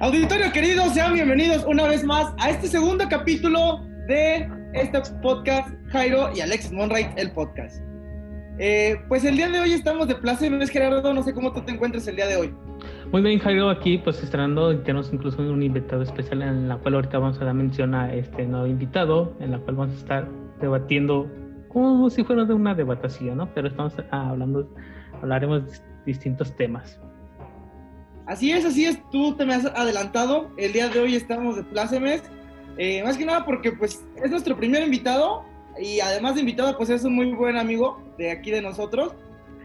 Auditorio querido, sean bienvenidos una vez más a este segundo capítulo de este podcast Jairo y Alexis Monright, el podcast. Eh, pues el día de hoy estamos de plaza y es Gerardo, no sé cómo tú te encuentras el día de hoy. Muy bien, Jairo, aquí pues estrenando, tenemos incluso un invitado especial en la cual ahorita vamos a dar mención a este nuevo invitado, en la cual vamos a estar debatiendo como si fuera de una debatación, ¿no? Pero estamos hablando, hablaremos de distintos temas. Así es, así es, tú te me has adelantado, el día de hoy estamos de plácemes, eh, más que nada porque pues es nuestro primer invitado y además de invitado pues es un muy buen amigo de aquí de nosotros.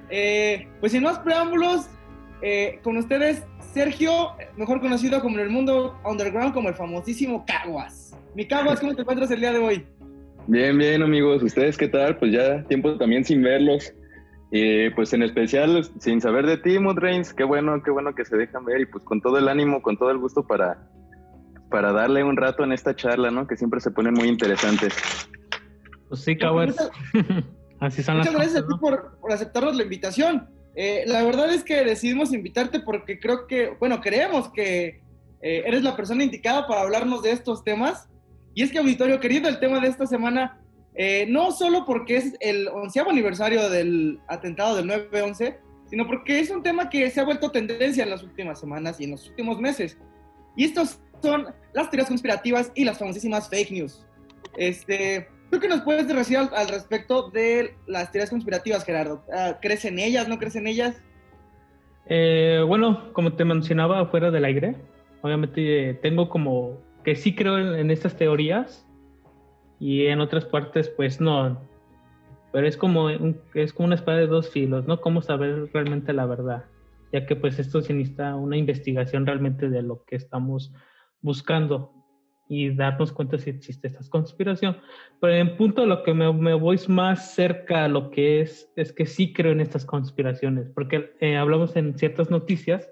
Eh, pues sin más preámbulos, eh, con ustedes Sergio, mejor conocido como en el mundo underground como el famosísimo Caguas. Mi Caguas, ¿cómo te encuentras el día de hoy? Bien, bien amigos, ¿ustedes qué tal? Pues ya tiempo también sin verlos. Y pues en especial, sin saber de ti, Mudrains, qué bueno, qué bueno que se dejan ver y pues con todo el ánimo, con todo el gusto para, para darle un rato en esta charla, ¿no? Que siempre se ponen muy interesantes. Pues sí, Caguas. Así son Muchas gracias a ti por, por, aceptarnos la invitación. Eh, la verdad es que decidimos invitarte porque creo que, bueno, creemos que eh, eres la persona indicada para hablarnos de estos temas. Y es que, auditorio querido, el tema de esta semana, eh, no solo porque es el onceavo aniversario del atentado del 9-11, sino porque es un tema que se ha vuelto tendencia en las últimas semanas y en los últimos meses. Y estos son las teorías conspirativas y las famosísimas fake news. Este, ¿Tú qué nos puedes decir al, respecto de las teorías conspirativas, Gerardo? Ah, ¿Crees en ellas? ¿No crees en ellas? Eh, bueno, como te mencionaba fuera del aire, obviamente eh, tengo como que sí creo en, estas teorías y en otras partes pues no. Pero es como, es como una espada de dos filos, ¿no? Cómo saber realmente la verdad, ya que pues esto se necesita una investigación realmente de lo que estamos buscando y darnos cuenta si existe esta conspiración. Pero en punto lo que me, me, voy más cerca a lo que es, es que sí creo en estas conspiraciones, porque eh, hablamos en ciertas noticias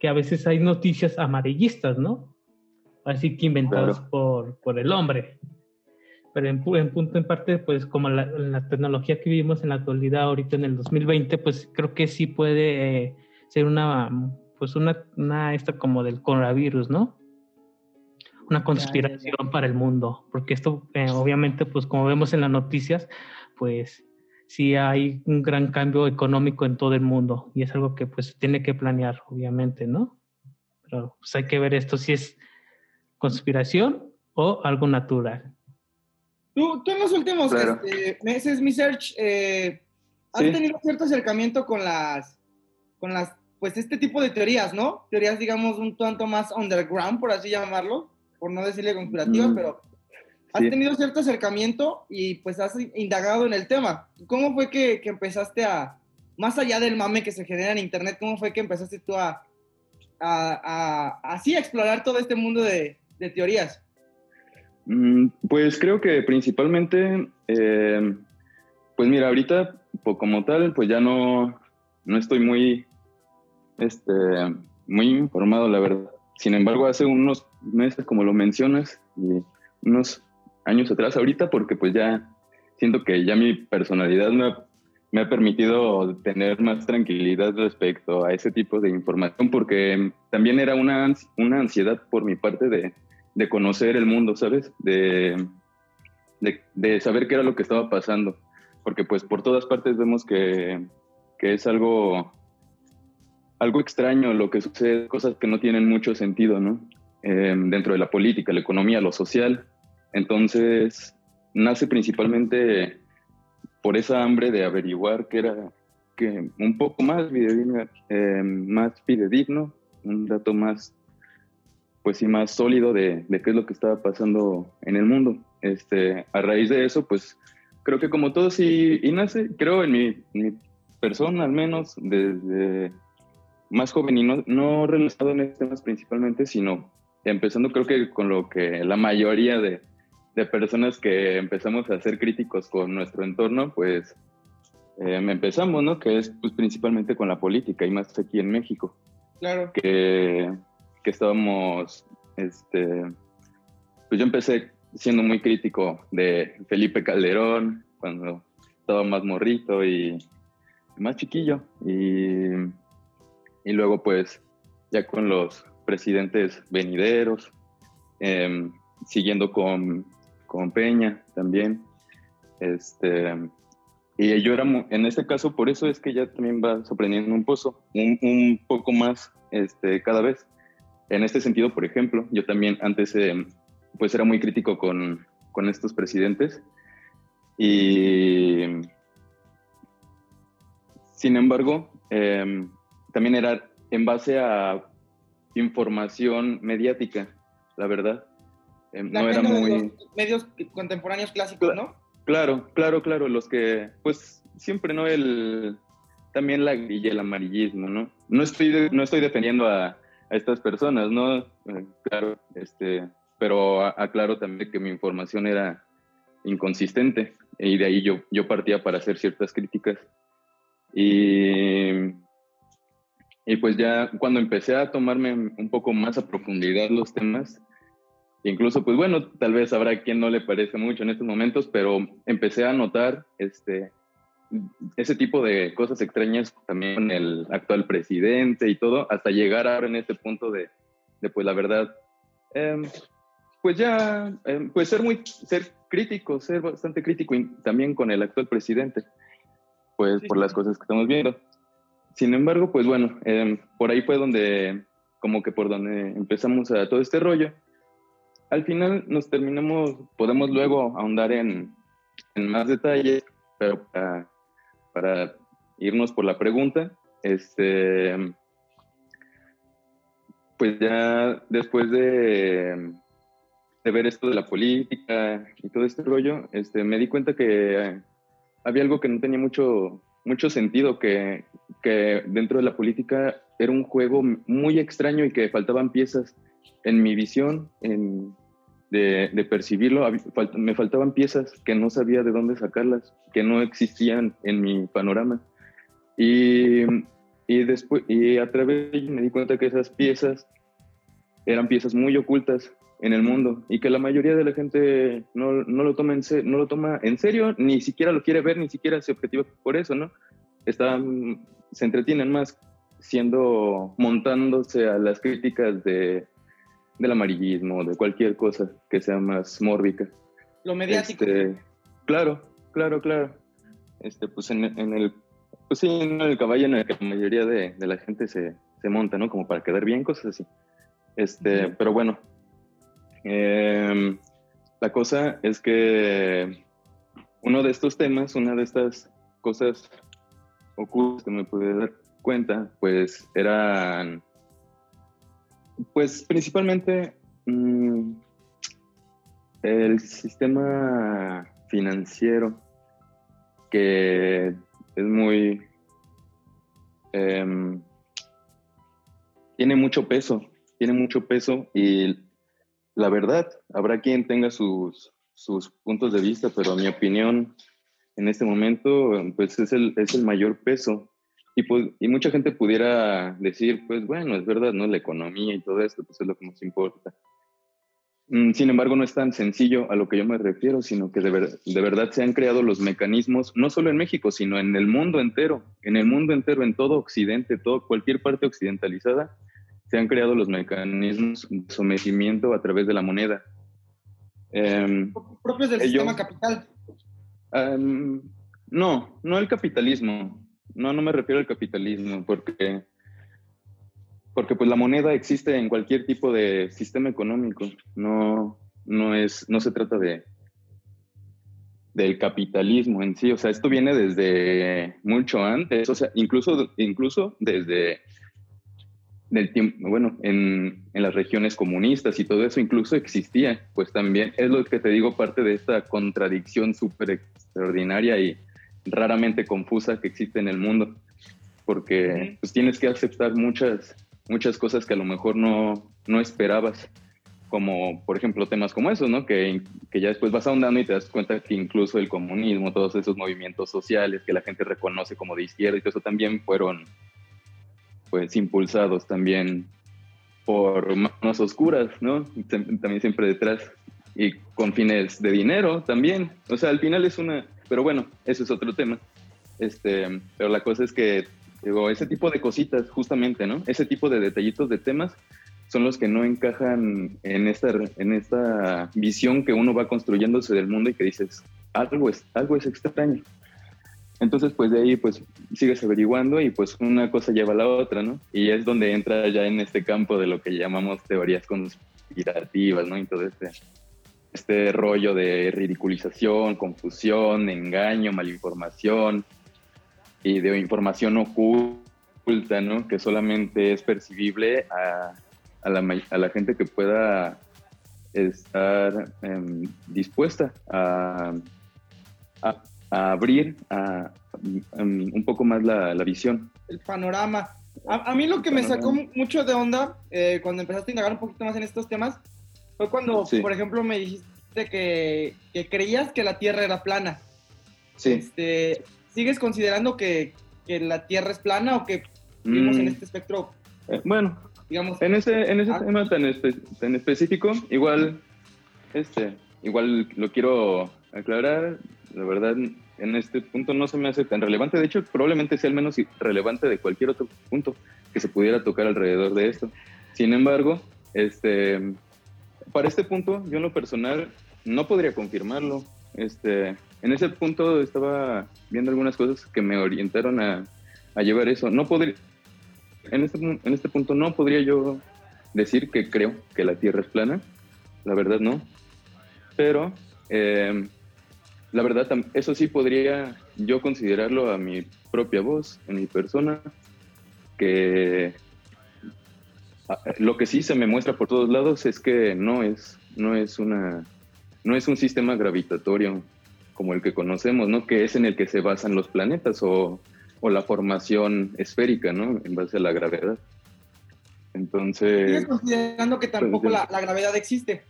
que a veces hay noticias amarillistas, ¿no? Así que inventadas por, por el hombre. Pero en, en, punto en parte, pues como la, la, tecnología que vivimos en la actualidad ahorita en el 2020, pues creo que sí puede eh, ser una, pues una, una, esta como del coronavirus, ¿no? una conspiración para el mundo, porque esto eh, obviamente, pues como vemos en las noticias, pues sí hay un gran cambio económico en todo el mundo y es algo que pues tiene que planear, obviamente, ¿no? Pero pues hay que ver esto si es conspiración o algo natural. Tú, tú en los últimos este, meses, mi search, eh, has tenido cierto acercamiento con las, con las, pues este tipo de teorías, ¿no? Teorías, digamos, un tanto más underground, por así llamarlo por no decirle conspirativa, mm. pero has tenido cierto acercamiento y pues has indagado en el tema. ¿Cómo fue que, empezaste a, más allá del mame que se genera en Internet, cómo fue que empezaste tú a, a, así explorar todo este mundo de, teorías? Mm, pues creo que principalmente, eh, pues mira, ahorita como tal, pues ya no, no estoy muy, este, muy informado, la verdad. Sin embargo, hace unos meses, como lo mencionas, y unos años atrás ahorita, porque pues ya siento que ya mi personalidad me ha, me ha permitido tener más tranquilidad respecto a ese tipo de información, porque también era una, una ansiedad por mi parte de, de conocer el mundo, ¿sabes? De, de, saber qué era lo que estaba pasando, porque pues por todas partes vemos que, que es algo algo extraño lo que sucede, cosas que no tienen mucho sentido, ¿no? Em, dentro de la política, la economía, lo social. Entonces, nace principalmente por esa hambre de averiguar que era que un poco más em, más fidedigno, un dato más, pues sí, más sólido de, de, qué es lo que estaba pasando en el mundo. Este, a raíz de eso, pues creo que como todo sí, y nace, creo en mi, mi persona al menos, desde más joven y no, no relacionado en estos temas principalmente, sino empezando creo que con lo que la mayoría de, de personas que empezamos a ser críticos con nuestro entorno, pues eh, empezamos, ¿no? Que es pues, principalmente con la política y más aquí en México. Claro. Que, estábamos, este, pues yo empecé siendo muy crítico de Felipe Calderón cuando estaba más morrito y más chiquillo y y luego pues ya con los presidentes venideros, em, siguiendo con, con, Peña también. Este, y yo era, en este caso, por eso es que ya también va sorprendiendo un, pozo, un, un poco más este, cada vez. En este sentido, por ejemplo, yo también antes em, pues era muy crítico con, con estos presidentes y sin embargo, em, también era en base a información mediática, la verdad. Em, no era muy... medios contemporáneos clásicos, ¿no? Claro, claro, claro, los que, pues siempre, ¿no? El, también la grilla, el amarillismo, ¿no? No estoy, no estoy defendiendo a, a estas personas, ¿no? Eh, claro, este, pero aclaro también que mi información era inconsistente y de ahí yo, yo partía para hacer ciertas críticas. Y, y pues ya cuando empecé a tomarme un poco más a profundidad los temas, incluso pues bueno, tal vez habrá quien no le parece mucho en estos momentos, pero empecé a notar este, ese tipo de cosas extrañas también con el actual presidente y todo, hasta llegar ahora en este punto de, de pues la verdad, em, pues ya, em, pues ser muy, ser crítico, ser bastante crítico también con el actual presidente, pues por las cosas que estamos viendo. Sin embargo, pues bueno, em, por ahí fue donde, como que por donde empezamos a todo este rollo. Al final nos terminamos, podemos luego ahondar en, en más detalles, pero para, para, irnos por la pregunta, este, pues ya después de ver esto de la política y todo este rollo, este, me di cuenta que había algo que no tenía mucho, mucho sentido, que, que dentro de la política era un juego muy extraño y que faltaban piezas en mi visión en, de, de, percibirlo. Me faltaban piezas que no sabía de dónde sacarlas, que no existían en mi panorama. Y, y, después, y a través de ello me di cuenta que esas piezas eran piezas muy ocultas en el mundo y que la mayoría de la gente no, no, lo, toma en no lo toma en serio, ni siquiera lo quiere ver, ni siquiera se objetiva por eso, ¿no? Están, se entretienen más siendo, montándose a las críticas de, del amarillismo, de cualquier cosa que sea más mórbica. Lo mediático. Este, claro, claro, claro. Este, pues en, en, el, pues sí, en el caballo en el que la mayoría de, de la gente se, se monta, ¿no? Como para quedar bien, cosas así. Este, pero bueno, Em, la cosa es que uno de estos temas, una de estas cosas ocultas que me pude dar cuenta, pues eran, pues principalmente mm, el sistema financiero que es muy, em, tiene mucho peso, tiene mucho peso y la verdad, habrá quien tenga sus, sus puntos de vista, pero mi opinión en este momento, pues es el, es el mayor peso. Y, pues, y mucha gente pudiera decir, pues bueno, es verdad, ¿no? La economía y todo esto, pues es lo que nos importa. Mm, sin embargo, no es tan sencillo a lo que yo me refiero, sino que de, de, verdad se han creado los mecanismos, no solo en México, sino en el mundo entero, en el mundo entero, en todo Occidente, todo, cualquier parte occidentalizada, se han creado los mecanismos de sometimiento a través de la moneda. Em, ¿Propios del sistema capital? Em, no, no el capitalismo. No, no me refiero al capitalismo, porque, porque pues la moneda existe en cualquier tipo de sistema económico. No, no, es, no se trata de del capitalismo en sí. O sea, esto viene desde mucho antes, o sea, incluso, incluso desde del tiempo, bueno, en, en, las regiones comunistas y todo eso incluso existía, pues también es lo que te digo, parte de esta contradicción súper extraordinaria y raramente confusa que existe en el mundo, porque pues tienes que aceptar muchas, muchas cosas que a lo mejor no, no esperabas, como por ejemplo temas como esos, ¿no? Que, que ya después vas ahondando y te das cuenta que incluso el comunismo, todos esos movimientos sociales que la gente reconoce como de izquierda y todo eso también fueron pues impulsados también por manos oscuras, ¿no? También siempre detrás y con fines de dinero también. O sea, al final es una, pero bueno, eso es otro tema. Este, pero la cosa es que digo, ese tipo de cositas justamente, ¿no? Ese tipo de detallitos de temas son los que no encajan en esta, en esta visión que uno va construyéndose del mundo y que dices, algo es, algo es extraño. Entonces, pues de ahí, pues sigues averiguando y pues una cosa lleva a la otra, ¿no? Y es donde entra ya en este campo de lo que llamamos teorías conspirativas, ¿no? Y todo este, este rollo de ridiculización, confusión, engaño, malinformación y de información oculta, ¿no? Que solamente es percibible a, a, la, a la, gente que pueda estar em, dispuesta a, abrir a, un poco más la, visión. El panorama. A, mí lo que me sacó mucho de onda eh, cuando empezaste a indagar un poquito más en estos temas fue cuando, por ejemplo, me dijiste que, creías que la Tierra era plana. Sí. Este, ¿Sigues considerando que, la Tierra es plana o que vivimos en mm. este espectro? Eh, bueno, digamos. En ese, en ese ah. tema tan, tan específico, igual, este, igual lo quiero aclarar la verdad, en este punto no se me hace tan relevante. De hecho, probablemente sea el menos relevante de cualquier otro punto que se pudiera tocar alrededor de esto. Sin embargo, este, para este punto, yo en lo personal no podría confirmarlo. Este, en ese punto estaba viendo algunas cosas que me orientaron a, a llevar eso. No podría, en este, en este punto no podría yo decir que creo que la Tierra es plana. La verdad no. Pero eh, la verdad, eso sí podría yo considerarlo a mi propia voz, en mi persona, que lo que sí se me muestra por todos lados es que no es, no es una, no es un sistema gravitatorio como el que conocemos, ¿no? Que es en el que se basan los planetas o, la formación esférica, ¿no? En base a la gravedad. Entonces. ¿Sigues considerando que tampoco pues, la, la gravedad existe?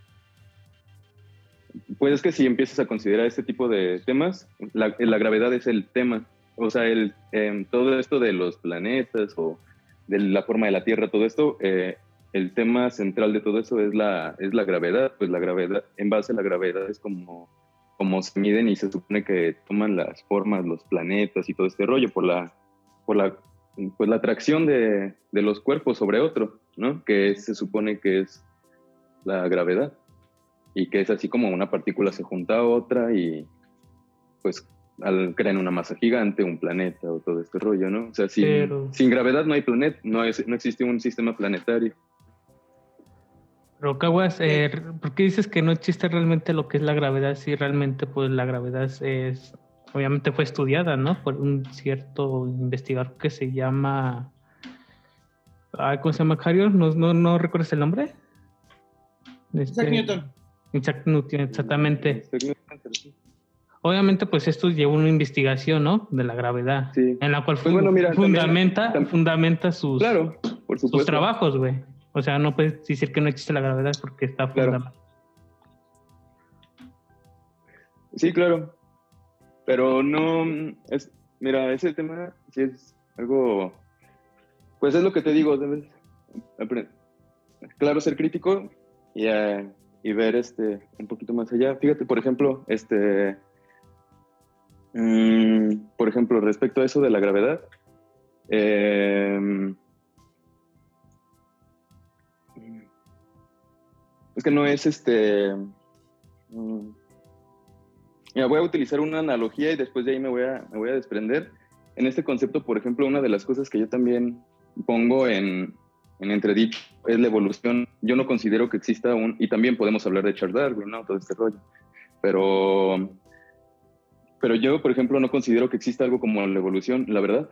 Pues es que si empiezas a considerar este tipo de temas, la, gravedad es el tema. O sea, el, em, todo esto de los planetas o de la forma de la Tierra, todo esto, eh, el tema central de todo eso es la, es la gravedad. Pues la gravedad, en base a la gravedad es como, como se miden y se supone que toman las formas, los planetas y todo este rollo por la, por la, pues la atracción de, de los cuerpos sobre otro, ¿no? Que se supone que es la gravedad y que es así como una partícula se junta a otra y pues al, crean una masa gigante, un planeta o todo este rollo, ¿no? O sea, sin, sin gravedad no hay planeta, no, no existe un sistema planetario. Pero Caguas, eh, ¿por qué dices que no existe realmente lo que es la gravedad? Si realmente pues la gravedad es, obviamente fue estudiada, ¿no? Por un cierto investigador que se llama, ¿cómo se llama, Cario? ¿No, no, no recuerdas el nombre? Isaac Newton exactamente. Obviamente, pues esto lleva una investigación, ¿no? De la gravedad, en la cual pues fundamenta, fundamenta sus, claro, sus trabajos, güey. O sea, no puedes decir que no existe la gravedad porque está claro. Sí, claro. Pero no es, mira, ese tema sí es algo, pues es lo que te digo, debes claro, ser crítico y eh, y ver este un poquito más allá. Fíjate, por ejemplo, este mm, por ejemplo, respecto a eso de la gravedad, em, es que no es este. Mm, mira, voy a utilizar una analogía y después de ahí me voy a, me voy a desprender. En este concepto, por ejemplo, una de las cosas que yo también pongo en, en entredicho es la evolución. Yo no considero que exista un, y también podemos hablar de Charles Darwin, ¿no? Todo este rollo. Pero, pero yo, por ejemplo, no considero que exista algo como la evolución, la verdad.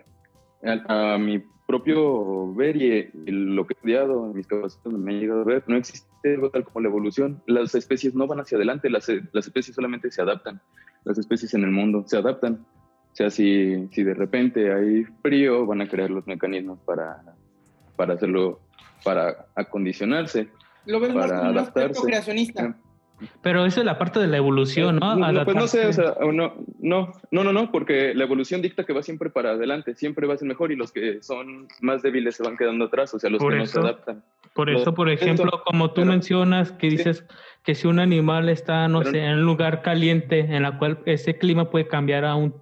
A, mi propio ver y, lo que he estudiado, mis capacidades me han llegado a ver, no existe algo tal como la evolución. Las especies no van hacia adelante, las, las especies solamente se adaptan. Las especies en el mundo se adaptan. O sea, si, si de repente hay frío, van a crear los mecanismos para para hacerlo, para acondicionarse. Lo ves para más como adaptarse. un creacionista. Pero eso es la parte de la evolución, ¿no? No, pues no sé, o sea, no, no, no, no, no, porque la evolución dicta que va siempre para adelante, siempre va a ser mejor y los que son más débiles se van quedando atrás, o sea, los que no se adaptan. Por eso, por ejemplo, como tú mencionas, que dices que si un animal está, no sé, en un lugar caliente, en la cual ese clima puede cambiar a un,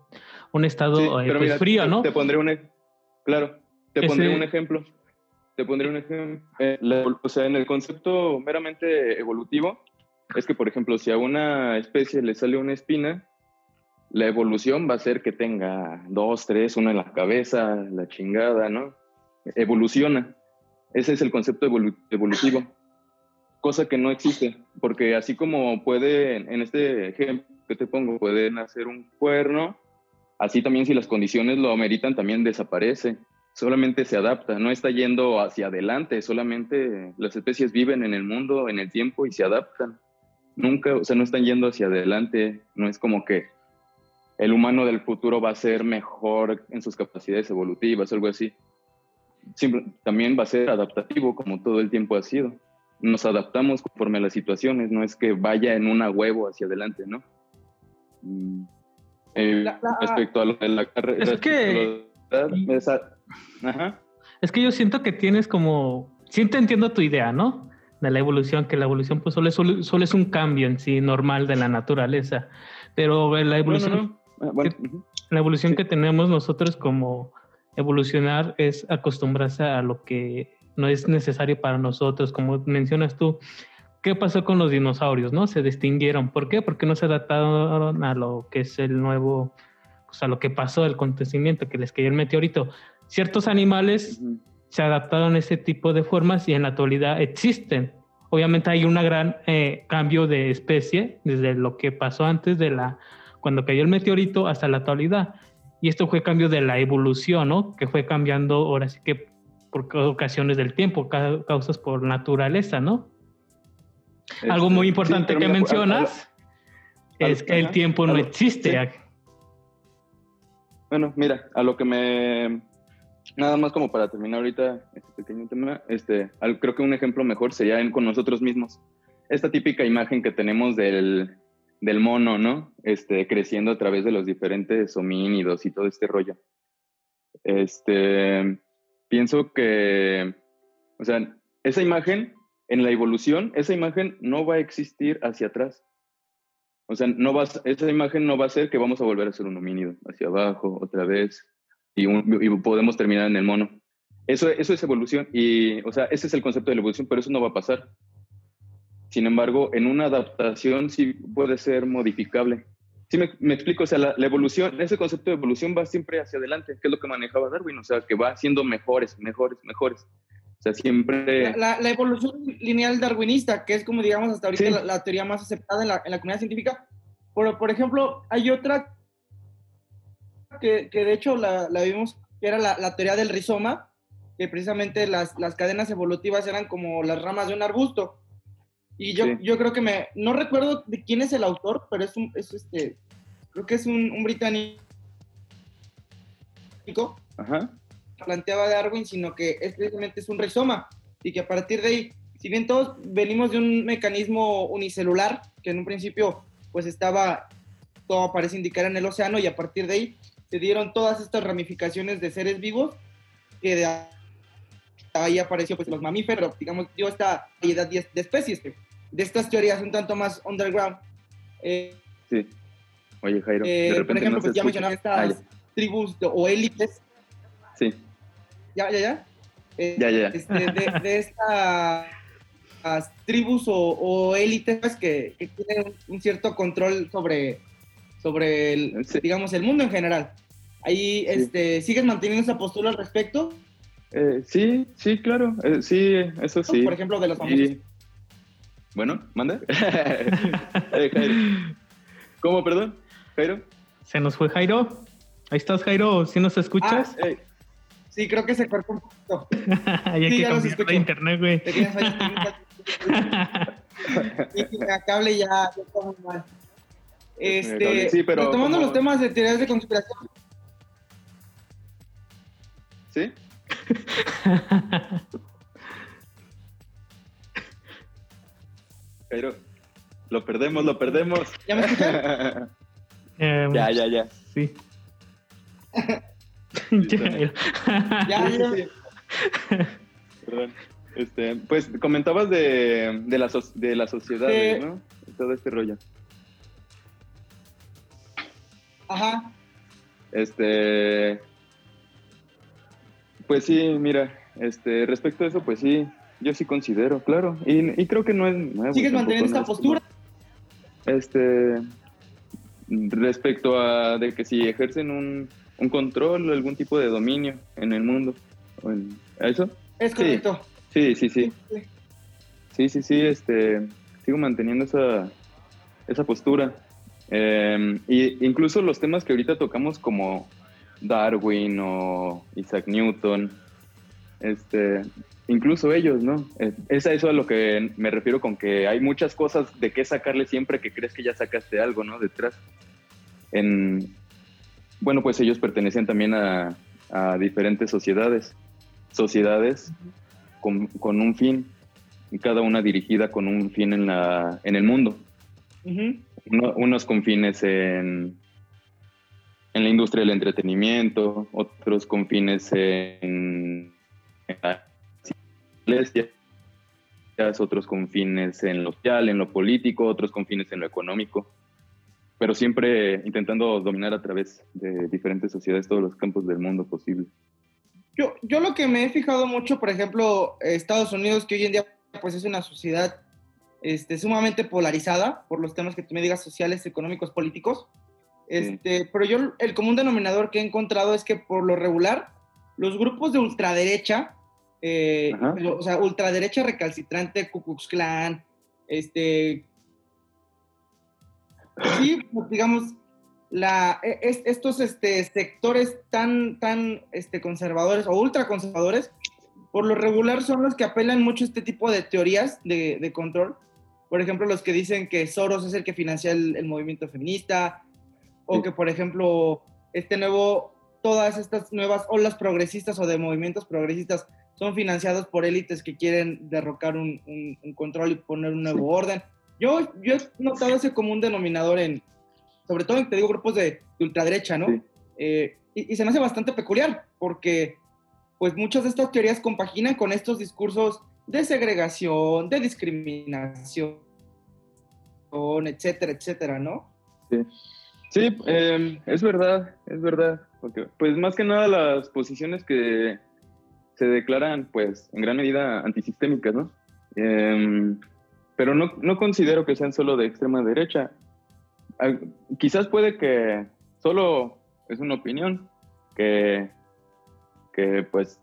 un estado eh, pues, frío, ¿no? Te pondré un, e, claro, te pondré un ejemplo te pondré un ejemplo. Eh, o sea, en el concepto meramente evolutivo, es que, por ejemplo, si a una especie le sale una espina, la evolución va a ser que tenga dos, tres, una en la cabeza, la chingada, ¿no? Evoluciona. Ese es el concepto evolutivo, cosa que no existe, porque así como puede, en este ejemplo que te pongo, puede nacer un cuerno, así también si las condiciones lo ameritan, también desaparece solamente se adapta, no está yendo hacia adelante, solamente las especies viven en el mundo, en el tiempo y se adaptan. Nunca, o sea, no están yendo hacia adelante, no es como que el humano del futuro va a ser mejor en sus capacidades evolutivas, algo así. también va a ser adaptativo como todo el tiempo ha sido. Nos adaptamos conforme a las situaciones, no es que vaya en una huevo hacia adelante, ¿no? Mm, eh, respecto a lo de la carrera. Es que... Es que yo siento que tienes como, sí te entiendo tu idea, ¿no? De la evolución, que la evolución pues solo es, solo, es un cambio en sí normal de la naturaleza, pero la evolución, ah, la evolución que tenemos nosotros como evolucionar es acostumbrarse a lo que no es necesario para nosotros, como mencionas tú. ¿Qué pasó con los dinosaurios? ¿No? Se distinguieron. ¿Por qué? Porque no se adaptaron a lo que es el nuevo, pues a lo que pasó, el acontecimiento, que les cayó el meteorito ciertos animales se adaptaron a ese tipo de formas y en la actualidad existen. Obviamente hay un gran eh, cambio de especie desde lo que pasó antes de la cuando cayó el meteorito hasta la actualidad. Y esto fue cambio de la evolución, ¿no? Que fue cambiando ahora sí que por ocasiones del tiempo, causas por naturaleza, ¿no? Algo muy este, importante que mencionas es que el tiempo no existe. Bueno, mira, a lo que me nada más como para terminar ahorita este pequeño tema, este, creo que un ejemplo mejor sería en, con nosotros mismos. Esta típica imagen que tenemos del, del mono, ¿no? Este, creciendo a través de los diferentes homínidos y todo este rollo. Este, pienso que, o sea, esa imagen, en la evolución, esa imagen no va a existir hacia atrás. O sea, no va, esa imagen no va a ser que vamos a volver a ser un homínido, hacia abajo, otra vez, y, podemos terminar en el mono. Eso, eso es evolución y, o sea, ese es el concepto de la evolución, pero eso no va a pasar. Sin embargo, en una adaptación sí puede ser modificable. Sí me, me explico, o sea, la, evolución, ese concepto de evolución va siempre hacia adelante, que es lo que manejaba Darwin, o sea, que va siendo mejores, mejores, mejores. O sea, siempre... La, la evolución lineal darwinista, que es como digamos hasta ahorita la, teoría más aceptada en la, en la comunidad científica, pero por ejemplo, hay otra que, de hecho la, vimos, que era la, teoría del rizoma, que precisamente las, cadenas evolutivas eran como las ramas de un arbusto. Y yo, yo creo que me, no recuerdo de quién es el autor, pero es un, es este, creo que es un, británico. Ajá. Planteaba Darwin, sino que es precisamente es un rizoma y que a partir de ahí, si bien todos venimos de un mecanismo unicelular, que en un principio pues estaba, todo parece indicar en el océano y a partir de ahí se dieron todas estas ramificaciones de seres vivos que de ahí apareció pues los mamíferos, digamos, dio esta variedad de, especies, de estas teorías un tanto más underground. Eh, sí. Oye, Jairo, eh, por ejemplo, pues ya mencionaba estas ah, tribus o élites. Sí. ¿Ya, ya, ya? Eh, ya, ya. Este, de, estas tribus o, élites que, que, tienen un cierto control sobre, sobre el, digamos, el mundo en general. Ahí, este, ¿sigues manteniendo esa postura al respecto? Eh, sí, sí, claro, eh, sí, eso sí. Por ejemplo, de los famosos. Bueno, manda. Eh, ¿Cómo, perdón? Jairo. Se nos fue Jairo. Ahí estás, Jairo, ¿sí nos escuchas? Ah, sí, creo que se cortó un poquito. Hay sí, que cambiar de internet, güey. y la cable ya, ya está muy mal. Este, sí, pero retomando los temas de teorías de conspiración, ¿Sí? Pero lo perdemos, lo perdemos. ¿Ya me? Eh, ya, ya, ya. Sí. ya, ya, Perdón. Este, pues comentabas de, de, la, de la sociedad, ¿no? Todo este rollo. Ajá. Este, pues sí, mira, este, respecto a eso, pues sí, yo sí considero, claro. Y, creo que no es nuevo. ¿Sigues manteniendo esta postura? Este, respecto a de que si ejercen un, un control, algún tipo de dominio en el mundo. ¿Eso? Es correcto. Sí, sí, sí. Sí, sí, sí, este, sigo manteniendo esa, esa postura. Eh, y incluso los temas que ahorita tocamos como Darwin o Isaac Newton, este, incluso ellos, ¿no? Es a eso a lo que me refiero con que hay muchas cosas de qué sacarle siempre que crees que ya sacaste algo, ¿no? Detrás. En, bueno, pues ellos pertenecen también a, diferentes sociedades, sociedades con, un fin, cada una dirigida con un fin en, la, en el mundo. unos con fines en, en la industria del entretenimiento, otros con fines en, la iglesia, otros con fines en lo social, en lo político, otros con fines en lo económico, pero siempre intentando dominar a través de diferentes sociedades todos los campos del mundo posible. Yo, yo lo que me he fijado mucho, por ejemplo, Estados Unidos, que hoy en día pues es una sociedad este, sumamente polarizada por los temas que tú me digas sociales, económicos, políticos. Este, Pero yo el común denominador que he encontrado es que por lo regular los grupos de ultraderecha, eh, o sea, ultraderecha recalcitrante, Ku Klux Klan, este, sí, pues, digamos, la, e, estos este, sectores tan, tan este, conservadores o ultraconservadores, por lo regular son los que apelan mucho a este tipo de teorías de, de control. Por ejemplo, los que dicen que Soros es el que financia el movimiento feminista, o que, por ejemplo, este nuevo, todas estas nuevas olas progresistas o de movimientos progresistas son financiados por élites que quieren derrocar un, control y poner un nuevo orden. Yo, yo he notado ese común denominador en, sobre todo en, te digo, grupos de, ultraderecha, ¿no? Eh, y, y, se me hace bastante peculiar, porque pues muchas de estas teorías compaginan con estos discursos de segregación, de discriminación, etcétera, etcétera, ¿no? Sí. Sí, em, es verdad, es verdad. Porque, pues más que nada las posiciones que se declaran, pues, en gran medida antisistémicas, ¿no? Em, pero no, no, considero que sean solo de extrema derecha. quizás puede que solo es una opinión, que, que pues,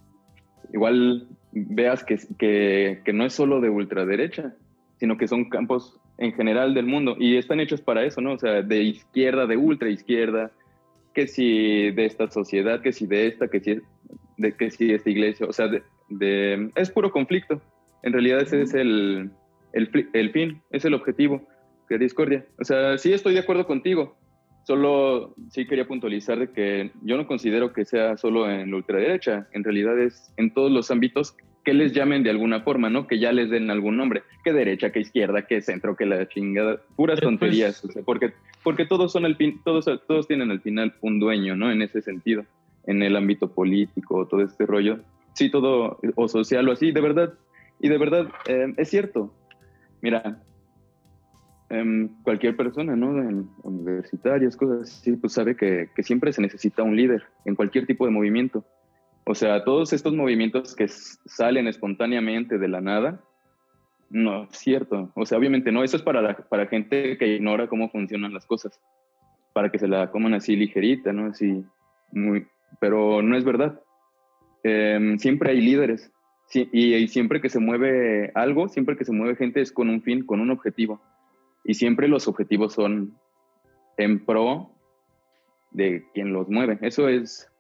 igual veas que, que, que no es solo de ultraderecha, sino que son campos en general del mundo y están hechos para eso, ¿no? O sea, de izquierda, de ultra izquierda, que si de esta sociedad, que si de esta, que si de que si esta iglesia, o sea, de, es puro conflicto. En realidad ese es el, el, fin, es el objetivo, que discordia. O sea, sí estoy de acuerdo contigo, solo sí quería puntualizar de que yo no considero que sea solo en la ultraderecha, en realidad es en todos los ámbitos que les llamen de alguna forma, ¿no? Que ya les den algún nombre, que derecha, que izquierda, que centro, que la chingada, puras pues, tonterías, porque, porque todos son el fin, todos, todos tienen al final un dueño, ¿no? En ese sentido, en el ámbito político, todo este rollo, sí, todo, o social o así, de verdad, y de verdad, eh, es cierto, mira, em, cualquier persona, ¿no? En universitarios, cosas así, pues sabe que, que siempre se necesita un líder en cualquier tipo de movimiento o sea, todos estos movimientos que salen espontáneamente de la nada, no es cierto. O sea, obviamente no, eso es para, para gente que ignora cómo funcionan las cosas, para que se la coman así ligerita, ¿no? Así, muy, pero no es verdad. Em, siempre hay líderes y, siempre que se mueve algo, siempre que se mueve gente es con un fin, con un objetivo. Y siempre los objetivos son en pro de quien los mueve. Eso es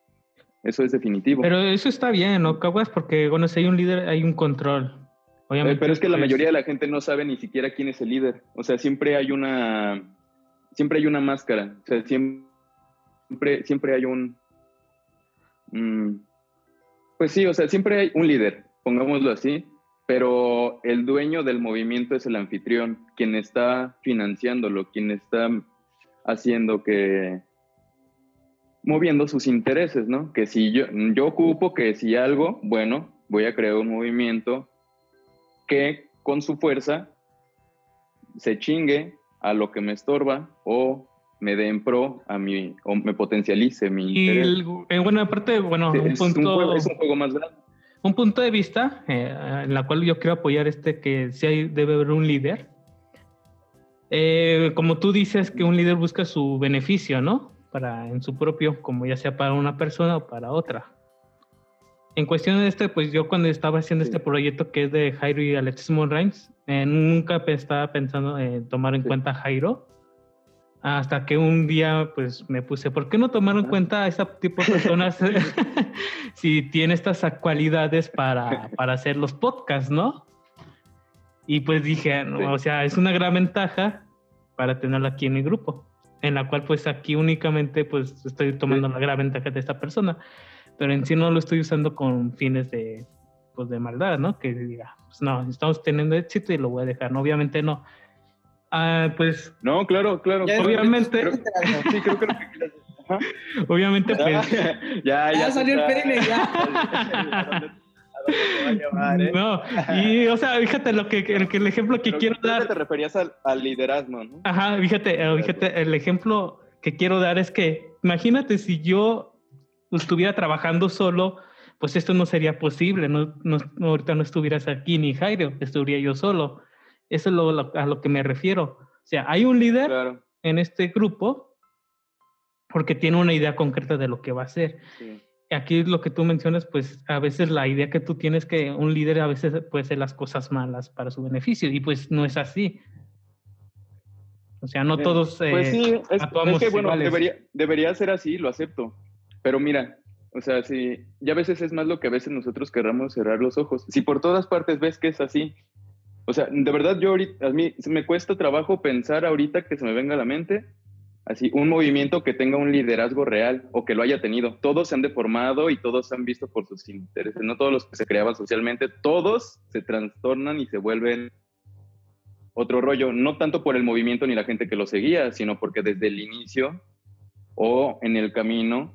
eso es definitivo. Pero eso está bien, ¿no, Caguas? Porque, bueno, si hay un líder, hay un control. Obviamente, pero es que la pues, mayoría de la gente no sabe ni siquiera quién es el líder. O sea, siempre hay una, siempre hay una máscara. O sea, siempre, siempre hay un, mm, pues sí, o sea, siempre hay un líder, pongámoslo así, pero el dueño del movimiento es el anfitrión, quien está financiándolo, quien está haciendo que, moviendo sus intereses, ¿no? Que si yo, yo ocupo que si algo, bueno, voy a crear un movimiento que con su fuerza se chingue a lo que me estorba o me dé en pro a mi, o me potencialice mi interés. Y en buena parte, bueno, un es, un juego, es un juego más grande. un punto de vista eh, en la cual yo quiero apoyar este que sí hay, debe haber un líder. Eh, como tú dices que un líder busca su beneficio, ¿no? Para en su propio, como ya sea para una persona o para otra. En cuestión de este, pues yo cuando estaba haciendo este proyecto que es de Jairo y Alexis Monrains, eh, nunca estaba pensando en tomar en cuenta a Jairo, hasta que un día pues me puse, ¿por qué no tomar en cuenta a ese tipo de personas si tiene estas cualidades para, para, hacer los podcasts, ¿no? Y pues dije, o sea, es una gran ventaja para tenerlo aquí en mi grupo, en la cual pues aquí únicamente pues estoy tomando la gran ventaja de esta persona pero en sí no lo estoy usando con fines de, pues, de maldad, ¿no? Que diga, pues no, estamos teniendo éxito y lo voy a dejar, ¿no? Obviamente no. Ah, pues... No, claro, claro. Obviamente... sí, creo que lo que Obviamente, pues... ya, ya, salió el pene, ya. No, y o sea, fíjate lo que, el, el ejemplo que quiero dar. te referías al, al, liderazgo, ¿no? Ajá, fíjate, fíjate, el ejemplo que quiero dar es que imagínate si yo estuviera trabajando solo, pues esto no sería posible. No, no, ahorita no estuvieras aquí ni Jairo, estuviera yo solo. Eso es lo, a lo que me refiero. O sea, hay un líder en este grupo porque tiene una idea concreta de lo que va a hacer. Aquí lo que tú mencionas, pues a veces la idea que tú tienes que un líder a veces puede hacer las cosas malas para su beneficio y pues no es así. O sea, no todos pues sí, es, que, bueno, debería, debería ser así, lo acepto. Pero mira, o sea, si ya a veces es más lo que a veces nosotros querramos cerrar los ojos. Si por todas partes ves que es así, o sea, de verdad yo ahorita, a mí me cuesta trabajo pensar ahorita que se me venga a la mente así un movimiento que tenga un liderazgo real o que lo haya tenido. Todos se han deformado y todos se han visto por sus intereses, no todos los que se creaban socialmente, todos se trastornan y se vuelven otro rollo, no tanto por el movimiento ni la gente que lo seguía, sino porque desde el inicio o en el camino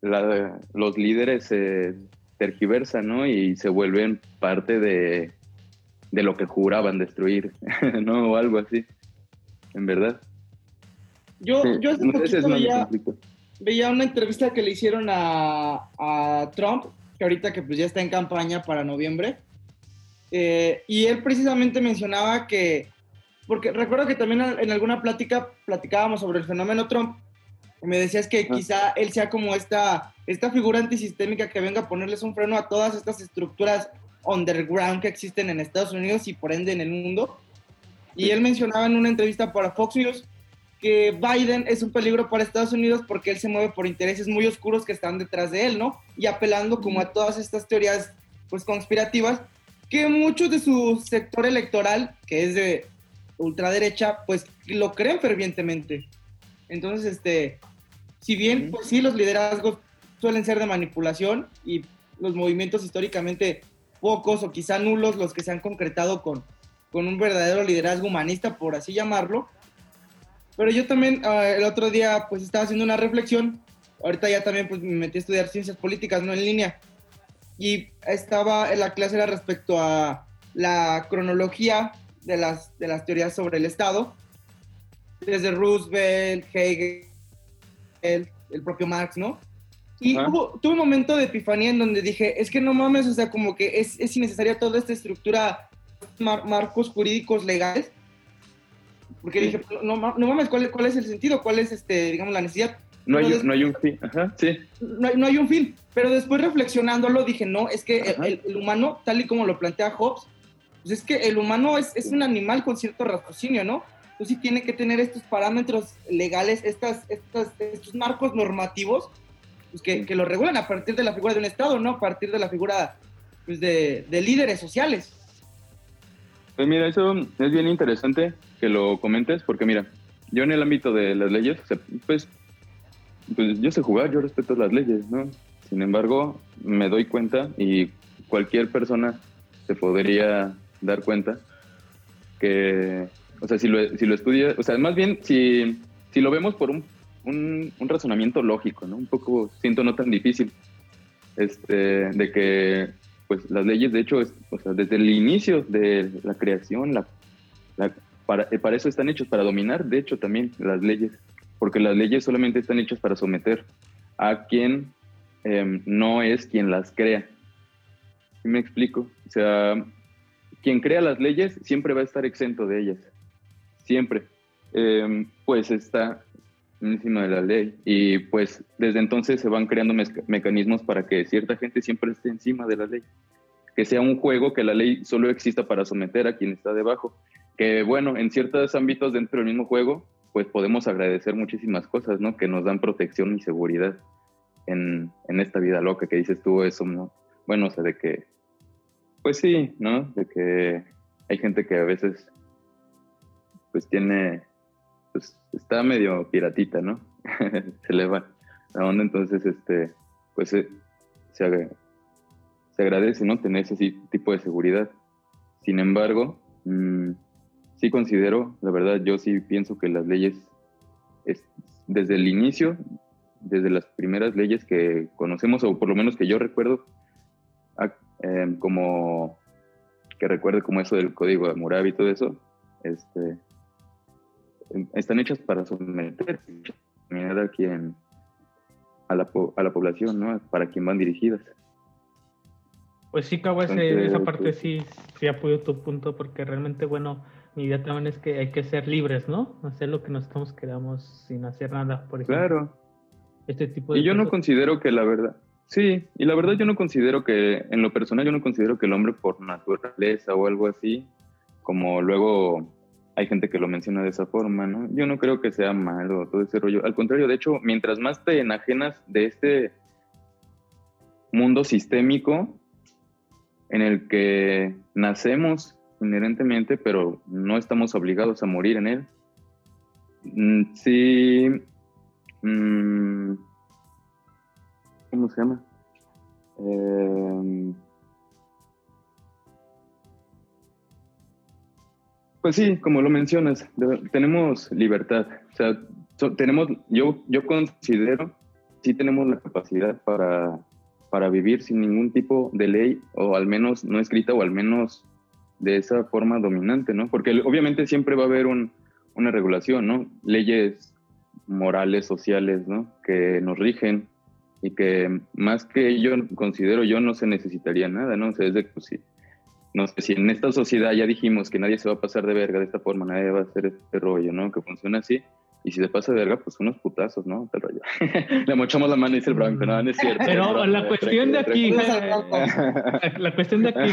los líderes se tergiversan, ¿no? Y se vuelven parte de, lo que juraban destruir, ¿no? O algo así, en verdad. Yo, yo hace poquito veía, una entrevista que le hicieron a, Trump, que ahorita que pues ya está en campaña para noviembre, eh, y él precisamente mencionaba que, porque recuerdo que también en alguna plática platicábamos sobre el fenómeno Trump, me decías que ah. quizá él sea como esta, esta figura antisistémica que venga a ponerles un freno a todas estas estructuras underground que existen en Estados Unidos y por ende en el mundo. Y él mencionaba en una entrevista para Fox News que Biden es un peligro para Estados Unidos porque él se mueve por intereses muy oscuros que están detrás de él, ¿no? Y apelando como a todas estas teorías pues conspirativas que muchos de su sector electoral, que es de ultraderecha, pues lo creen fervientemente. Entonces, este, si bien, pues sí, los liderazgos suelen ser de manipulación y los movimientos históricamente pocos o quizá nulos los que se han concretado con, con un verdadero liderazgo humanista, por así llamarlo. Pero yo también ah, el otro día pues estaba haciendo una reflexión, ahorita ya también pues me metí a estudiar ciencias políticas, no en línea, y estaba en la clase era respecto a la cronología de las, de las teorías sobre el Estado, desde Roosevelt, Hegel, el, propio Marx, ¿no? Y tuve un momento de epifanía en donde dije, es que no mames, o sea, como que es, es innecesaria toda esta estructura, marcos jurídicos legales. Porque dije, no, no mames, ¿cuál, ¿cuál, es el sentido? ¿Cuál es, este, digamos, la necesidad? No hay, no hay un fin, Ajá, sí. No hay, no hay, un fin, pero después reflexionándolo dije, no, es que el, el, humano, tal y como lo plantea Hobbes, pues es que el humano es, es un animal con cierto raciocinio, ¿no? pues sí tiene que tener estos parámetros legales, estas, estas, estos marcos normativos, pues que, que, lo regulan a partir de la figura de un Estado, ¿no? A partir de la figura pues, de, de, líderes sociales. Pues mira, eso es bien interesante que lo comentes, porque mira, yo en el ámbito de las leyes, pues, pues yo sé jugar, yo respeto las leyes, ¿no? Sin embargo, me doy cuenta y cualquier persona se podría dar cuenta que o sea, si lo, si lo estudias, o sea, más bien si, si lo vemos por un, un, razonamiento lógico, ¿no? Un poco, siento no tan difícil, este, de que pues las leyes, de hecho, es, o sea, desde el inicio de la creación, la, para, para, eso están hechos, para dominar, de hecho, también las leyes, porque las leyes solamente están hechas para someter a quien em, no es quien las crea. me explico? O sea, quien crea las leyes siempre va a estar exento de ellas. Siempre. Em, pues está encima de la ley. Y pues desde entonces se van creando mecanismos para que cierta gente siempre esté encima de la ley. Que sea un juego que la ley solo exista para someter a quien está debajo. Que bueno, en ciertos ámbitos dentro del mismo juego, pues podemos agradecer muchísimas cosas, ¿no? Que nos dan protección y seguridad en, en esta vida loca que dices tú, eso, ¿no? Bueno, o sea, de que, pues sí, ¿no? De que hay gente que a veces, pues tiene pues está medio piratita, ¿no? se le va la onda, entonces, este, pues se, se, agradece, ¿no? Tener ese tipo de seguridad. Sin embargo, mm, sí considero, la verdad, yo sí pienso que las leyes, desde el inicio, desde las primeras leyes que conocemos, o por lo menos que yo recuerdo, em, como que recuerde como eso del código de Hammurabi y todo eso, este, están hechas para someter a quien a la, a la población, ¿no? Para quien van dirigidas. Pues sí, Cabo, esa parte pues sí, sí apoyo tu punto, porque realmente, bueno, mi idea también es que hay que ser libres, ¿no? Hacer lo que nosotros queramos sin hacer nada, por ejemplo. Claro. Este tipo de y yo no considero que la verdad, sí, y la verdad yo no considero que, en lo personal, yo no considero que el hombre por naturaleza o algo así, como luego hay gente que lo menciona de esa forma, ¿no? Yo no creo que sea malo todo ese rollo. Al contrario, de hecho, mientras más te enajenas de este mundo sistémico en el que nacemos inherentemente, pero no estamos obligados a morir en él, mm, sí... Mm, ¿Cómo se llama? Eh, Pues sí, como lo mencionas, tenemos libertad. O sea, tenemos, yo, yo considero, sí tenemos la capacidad para, para vivir sin ningún tipo de ley, o al menos no escrita, o al menos de esa forma dominante, ¿no? Porque obviamente siempre va a haber un, una regulación, ¿no? Leyes morales, sociales, ¿no? Que nos rigen y que más que yo considero yo no se necesitaría nada, ¿no? O sea, es de, pues, sí, no sé si en esta sociedad ya dijimos que nadie se va a pasar de verga de esta forma, nadie va a hacer este rollo, ¿no? Que funciona así. Y si se pasa de verga, pues unos putazos, ¿no? Te rollo. Le mochamos la mano y dice el Bronco, no, no es cierto. Pero la cuestión de aquí, la cuestión de aquí,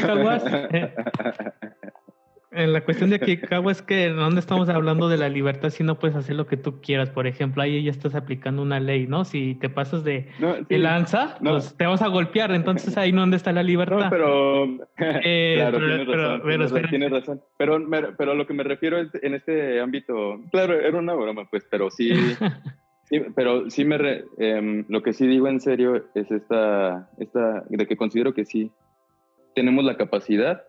Caguas, la cuestión de aquí, Cabo, es que no estamos hablando de la libertad si no puedes hacer lo que tú quieras. Por ejemplo, ahí ya estás aplicando una ley, ¿no? Si te pasas de, lanza, pues te vas a golpear. Entonces ahí no donde está la libertad. No, pero... Eh, claro, tienes, razón, pero, tienes, razón, Pero, pero lo que me refiero es en este ámbito... Claro, era una broma, pues, pero sí... sí pero sí me... Em, lo que sí digo en serio es esta, esta... De que considero que sí tenemos la capacidad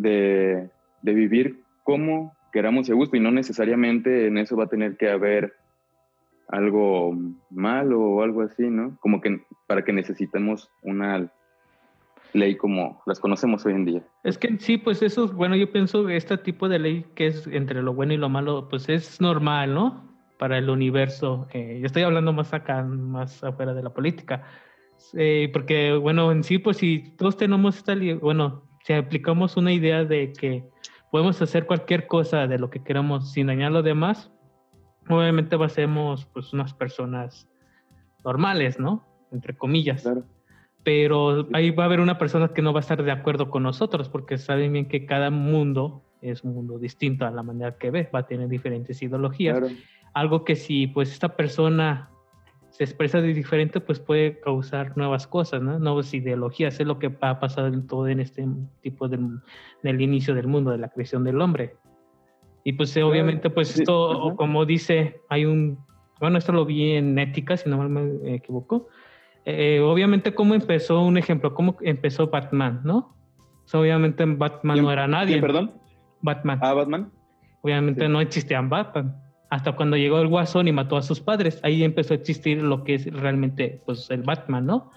de, vivir como queramos y a gusto y no necesariamente en eso va a tener que haber algo malo o algo así, ¿no? Como que para que necesitemos una ley como las conocemos hoy en día. Es que sí, pues eso, bueno, yo pienso que este tipo de ley que es entre lo bueno y lo malo, pues es normal, ¿no? Para el universo. Eh, yo estoy hablando más acá, más afuera de la política. Eh, porque, bueno, en sí, pues si todos tenemos esta, bueno, si aplicamos una idea de que podemos hacer cualquier cosa de lo que queramos sin dañar a los demás, obviamente va a ser pues unas personas normales, ¿no? Entre comillas. Pero ahí va a haber una persona que no va a estar de acuerdo con nosotros porque saben bien que cada mundo es un mundo distinto a la manera que ve, va a tener diferentes ideologías. Algo que si pues esta persona se expresa de diferente, pues puede causar nuevas cosas, ¿no? Nuevas ideologías. Es lo que ha pasado en todo en este tipo del, del inicio del mundo, de la creación del hombre. Y pues obviamente, pues esto, como dice, hay un, bueno, esto lo vi en ética, si no me equivoco. Eh, obviamente, ¿cómo empezó un ejemplo? ¿Cómo empezó Batman, no? obviamente Batman no era nadie. perdón? Batman. Ah, Batman. Obviamente no existían Batman hasta cuando llegó el Guasón y mató a sus padres. Ahí empezó a existir lo que es realmente pues, el Batman, ¿no?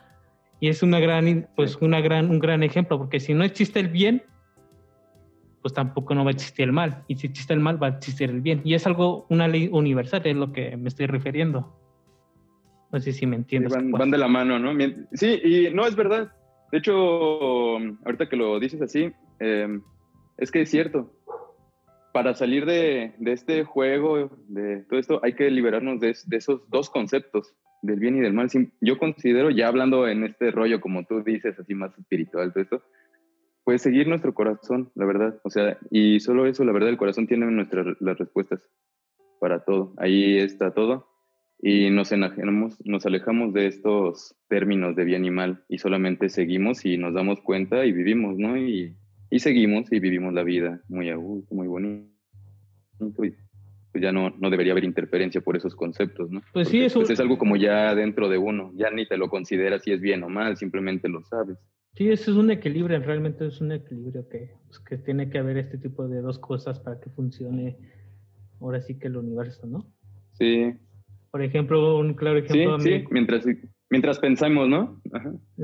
Y es una gran, pues, una gran, un gran ejemplo, porque si no existe el bien, pues tampoco no va a existir el mal. Y si existe el mal, va a existir el bien. Y es algo, una ley universal, es lo que me estoy refiriendo. No sé si me entiendes. van, de la mano, ¿no? Sí, y no es verdad. De hecho, ahorita que lo dices así, em, es que es cierto. Para salir de, este juego, de todo esto, hay que liberarnos de, esos dos conceptos, del bien y del mal. Yo considero, ya hablando en este rollo, como tú dices, así más espiritual, todo esto, pues seguir nuestro corazón, la verdad. O sea, y solo eso, la verdad, el corazón tiene nuestras las respuestas para todo. Ahí está todo y nos enajenamos, nos alejamos de estos términos de bien y mal y solamente seguimos y nos damos cuenta y vivimos, ¿no? Y, y seguimos y vivimos la vida muy a gusto, muy bonito. Y pues ya no, no debería haber interferencia por esos conceptos, ¿no? Pues sí, eso... Pues es algo como ya dentro de uno, ya ni te lo consideras si es bien o mal, simplemente lo sabes. Sí, eso es un equilibrio, realmente es un equilibrio que, pues, que tiene que haber este tipo de dos cosas para que funcione ahora sí que el universo, ¿no? Sí, por ejemplo, un claro ejemplo. Sí, sí, mientras, mientras pensamos, ¿no?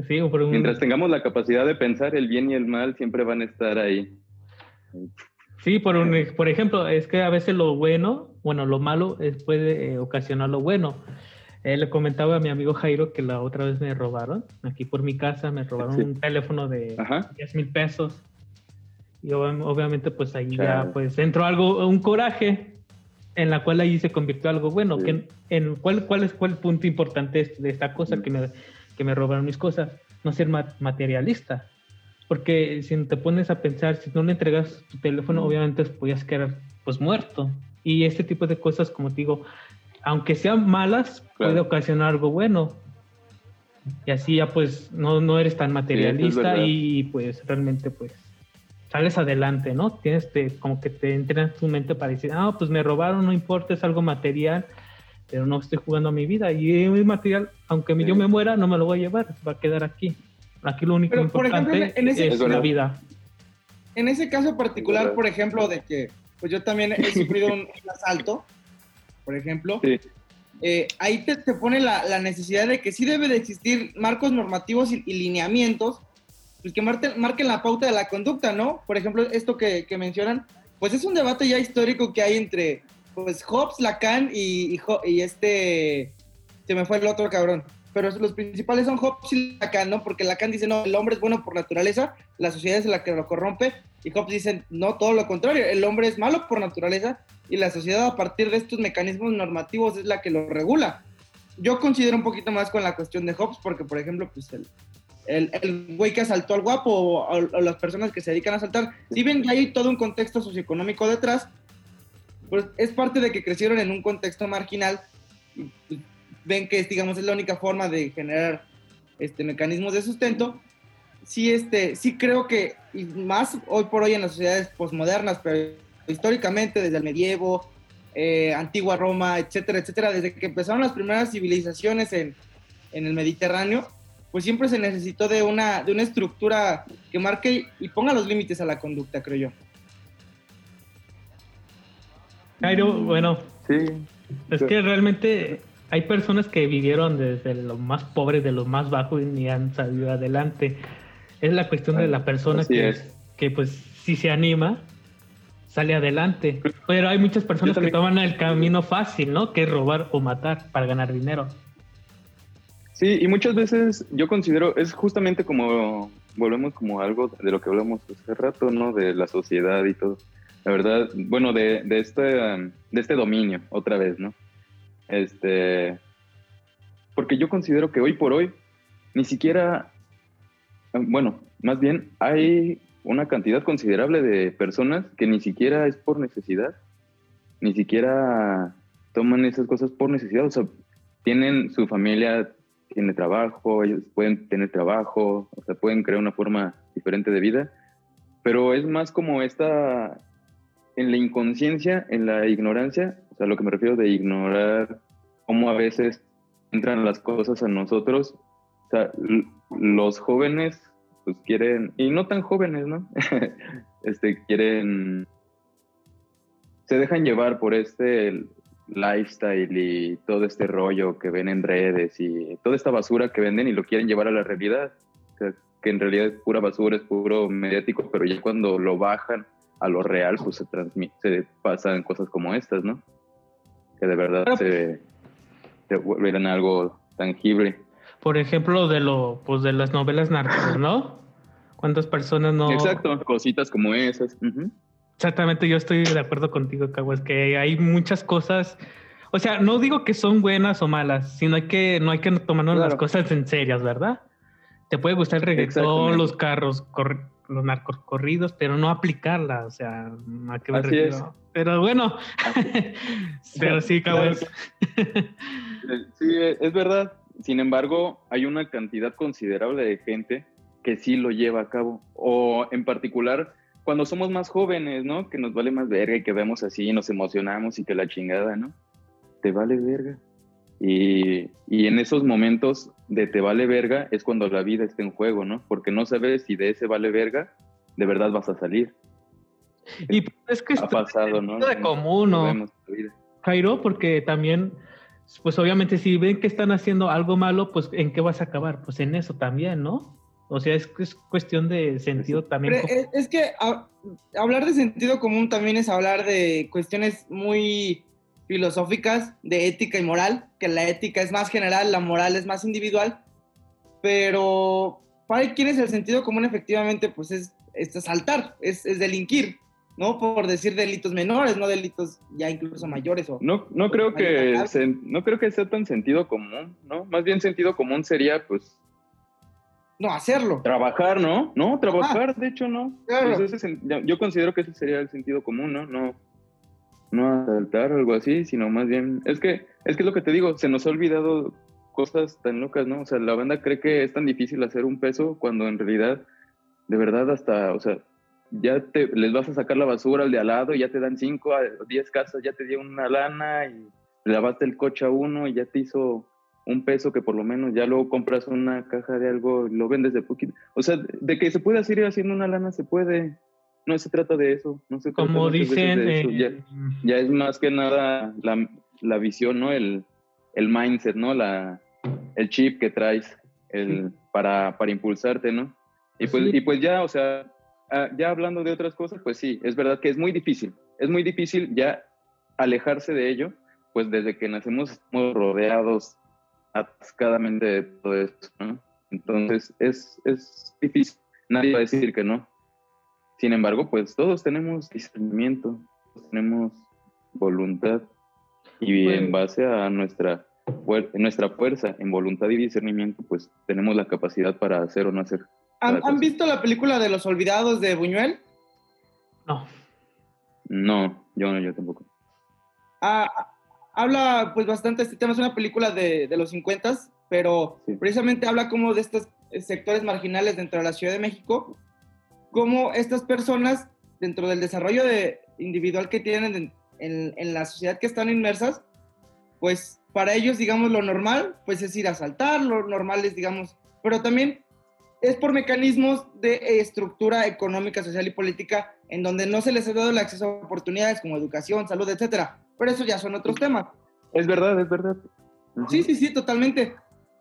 Sí, Mientras tengamos la capacidad de pensar, el bien y el mal siempre van a estar ahí. Sí, por, un, por ejemplo, es que a veces lo bueno, bueno, lo malo puede eh, ocasionar lo bueno. Eh, le comentaba a mi amigo Jairo que la otra vez me robaron, aquí por mi casa, me robaron un teléfono de 10 mil pesos. Y obviamente pues ahí ya pues entró algo, un coraje en la cual ahí se convirtió algo bueno. Que, en, ¿cuál, cuál, es, ¿Cuál punto importante de esta cosa mm. que, me, que me robaron mis cosas? No ser materialista. Porque si te pones a pensar, si no le entregas tu teléfono, mm. obviamente podías quedar pues muerto. Y este tipo de cosas, como te digo, aunque sean malas, puede ocasionar algo bueno. Y así ya pues no, no eres tan materialista y pues realmente pues sales adelante, ¿no? Tienes como que te entra en tu mente para decir, ah, pues me robaron, no importa, es algo material, pero no estoy jugando a mi vida. Y es material, aunque yo me muera, no me lo voy a llevar, va a quedar aquí. Aquí lo único importante es la vida. En ese caso particular, por ejemplo, de que pues yo también he sufrido un, asalto, por ejemplo, eh, ahí te, te pone la, la, necesidad de que sí debe de existir marcos normativos y lineamientos pues que marquen, la pauta de la conducta, ¿no? Por ejemplo, esto que, mencionan, pues es un debate ya histórico que hay entre, pues, Hobbes, Lacan y, y, este, se me fue el otro cabrón, pero los principales son Hobbes y Lacan, ¿no? Porque Lacan dice, no, el hombre es bueno por naturaleza, la sociedad es la que lo corrompe, y Hobbes dice, no, todo lo contrario, el hombre es malo por naturaleza, y la sociedad a partir de estos mecanismos normativos es la que lo regula. Yo considero un poquito más con la cuestión de Hobbes, porque, por ejemplo, pues el, el, güey que asaltó al guapo o, las personas que se dedican a asaltar, si ven que hay todo un contexto socioeconómico detrás, pues es parte de que crecieron en un contexto marginal, pues, ven que digamos es la única forma de generar este mecanismos de sustento. Sí, este, sí creo que, y más hoy por hoy en las sociedades posmodernas, pero históricamente desde el medievo, eh, antigua Roma, etcétera, etcétera, desde que empezaron las primeras civilizaciones en, en el Mediterráneo, pues siempre se necesitó de una, de una estructura que marque y ponga los límites a la conducta, creo yo. Jairo, bueno, sí. es que realmente hay personas que vivieron desde lo más pobre, de lo más bajo y ni han salido adelante. Es la cuestión de la persona que, que pues si se anima, sale adelante. Pero hay muchas personas que toman el camino fácil, ¿no? Que es robar o matar para ganar dinero. Sí, y muchas veces yo considero, es justamente como, volvemos como algo de lo que hablamos hace rato, ¿no? De la sociedad y todo. La verdad, bueno, de, de, este, de este dominio, otra vez, ¿no? Este, porque yo considero que hoy por hoy, ni siquiera, bueno, más bien hay una cantidad considerable de personas que ni siquiera es por necesidad, ni siquiera toman esas cosas por necesidad, o sea, tienen su familia tiene trabajo, ellos pueden tener trabajo, o sea, pueden crear una forma diferente de vida, pero es más como esta, en la inconsciencia, en la ignorancia, o sea, lo que me refiero de ignorar cómo a veces entran las cosas a nosotros, o sea, los jóvenes pues quieren, y no tan jóvenes, ¿no? este, quieren, se dejan llevar por este lifestyle y todo este rollo que ven en redes y toda esta basura que venden y lo quieren llevar a la realidad. que en realidad es pura basura, es puro mediático, pero ya cuando lo bajan a lo real, pues se, se pasan cosas como estas, ¿no? Que de verdad se, se vuelven algo tangible. por ejemplo, de lo, pues de las novelas narcos, ¿no? ¿Cuántas personas no? Exacto, cositas como esas. Exactamente, yo estoy de acuerdo contigo, Cabo, es que hay muchas cosas. O sea, no digo que son buenas o malas, sino hay que, no hay que tomarnos las cosas en serias, ¿verdad? Te puede gustar el reggaetón, los carros, los narcos corridos, pero no aplicarla, o sea, ¿a qué me refiero? Pero bueno, pero sí, Cabo. sí, es verdad. Sin embargo, hay una cantidad considerable de gente que sí lo lleva a cabo. O en particular, cuando somos más jóvenes, ¿no? Que nos vale más verga y que vemos así y nos emocionamos y que la chingada, ¿no? Te vale verga. Y, y, en esos momentos de te vale verga es cuando la vida está en juego, ¿no? Porque no sabes si de ese vale verga de verdad vas a salir. Y es que ha pasado, ¿no? de común, ¿no? Jairo, porque también, pues obviamente si ven que están haciendo algo malo, pues ¿en qué vas a acabar? Pues en eso también, ¿no? O sea, es, es cuestión de sentido también. es, que hablar de sentido común también es hablar de cuestiones muy filosóficas de ética y moral, que la ética es más general, la moral es más individual, pero para quienes el sentido común efectivamente pues es, es asaltar, es, es delinquir, ¿no? Por decir delitos menores, no delitos ya incluso mayores. O, no, no, creo que no creo que sea tan sentido común, ¿no? Más bien sentido común sería pues no hacerlo. Trabajar, ¿no? No, trabajar, de hecho, no. Pues yo considero que ese sería el sentido común, ¿no? No, no asaltar o algo así, sino más bien, es que, es que es lo que te digo, se nos ha olvidado cosas tan locas, ¿no? O sea, la banda cree que es tan difícil hacer un peso cuando en realidad, de verdad, hasta, o sea, ya te, les vas a sacar la basura al de al lado y ya te dan cinco a diez casas, ya te dio una lana y lavaste el coche a uno y ya te hizo un peso que por lo menos ya luego compras una caja de algo, lo vendes de poquito. O sea, de que se puede seguir haciendo una lana, se puede. No se trata de eso. No se Como dicen. Eh, ya, es más que nada la, la visión, ¿no? El, el, mindset, ¿no? La, el chip que traes el, para, para impulsarte, ¿no? Y pues, y pues ya, o sea, ah, ya hablando de otras cosas, pues sí, es verdad que es muy difícil. Es muy difícil ya alejarse de ello, pues desde que nacemos rodeados atascadamente de todo esto, ¿no? Entonces es, es difícil, nadie va a decir que no. Sin embargo, pues todos tenemos discernimiento, tenemos voluntad y en base a nuestra, nuestra fuerza en voluntad y discernimiento, pues tenemos la capacidad para hacer o no hacer. ¿Han, visto la película de Los Olvidados de Buñuel? No. No, yo no, yo tampoco. Ah, habla pues bastante este tema, es una película de, de los 50, pero precisamente habla como de estos sectores marginales dentro de la Ciudad de México, como estas personas dentro del desarrollo de, individual que tienen en, en, la sociedad que están inmersas, pues para ellos, digamos, lo normal, pues es ir a saltar, lo normal es, digamos, pero también es por mecanismos de estructura económica, social y política en donde no se les ha dado el acceso a oportunidades como educación, salud, etcétera pero eso ya son otros temas. Es verdad, es verdad. Sí, sí, sí, totalmente.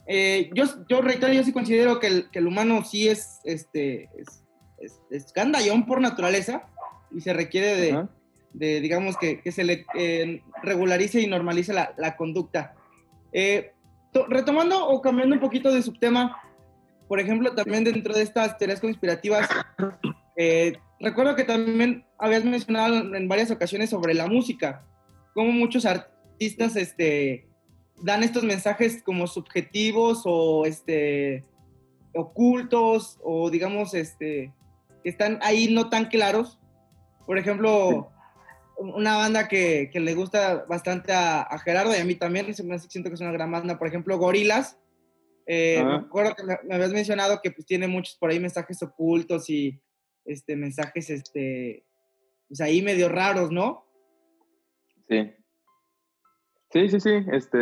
Eh, yo, yo reitero, yo sí considero que el, que el humano sí es, este, es, es, por naturaleza y se requiere de, de digamos, que, que se le eh, regularice y normalice la, la conducta. Eh, retomando o cambiando un poquito de subtema, por ejemplo, también dentro de estas teorías conspirativas, recuerdo que también habías mencionado en varias ocasiones sobre la música como muchos artistas este, dan estos mensajes como subjetivos o este, ocultos o digamos este, que están ahí no tan claros. Por ejemplo, una banda que, que, le gusta bastante a, Gerardo y a mí también, siento que es una gran banda, por ejemplo, Gorilas. Eh, me acuerdo que me, habías mencionado que pues, tiene muchos por ahí mensajes ocultos y este, mensajes este, pues, ahí medio raros, ¿no? Sí. Sí, sí, sí. Este,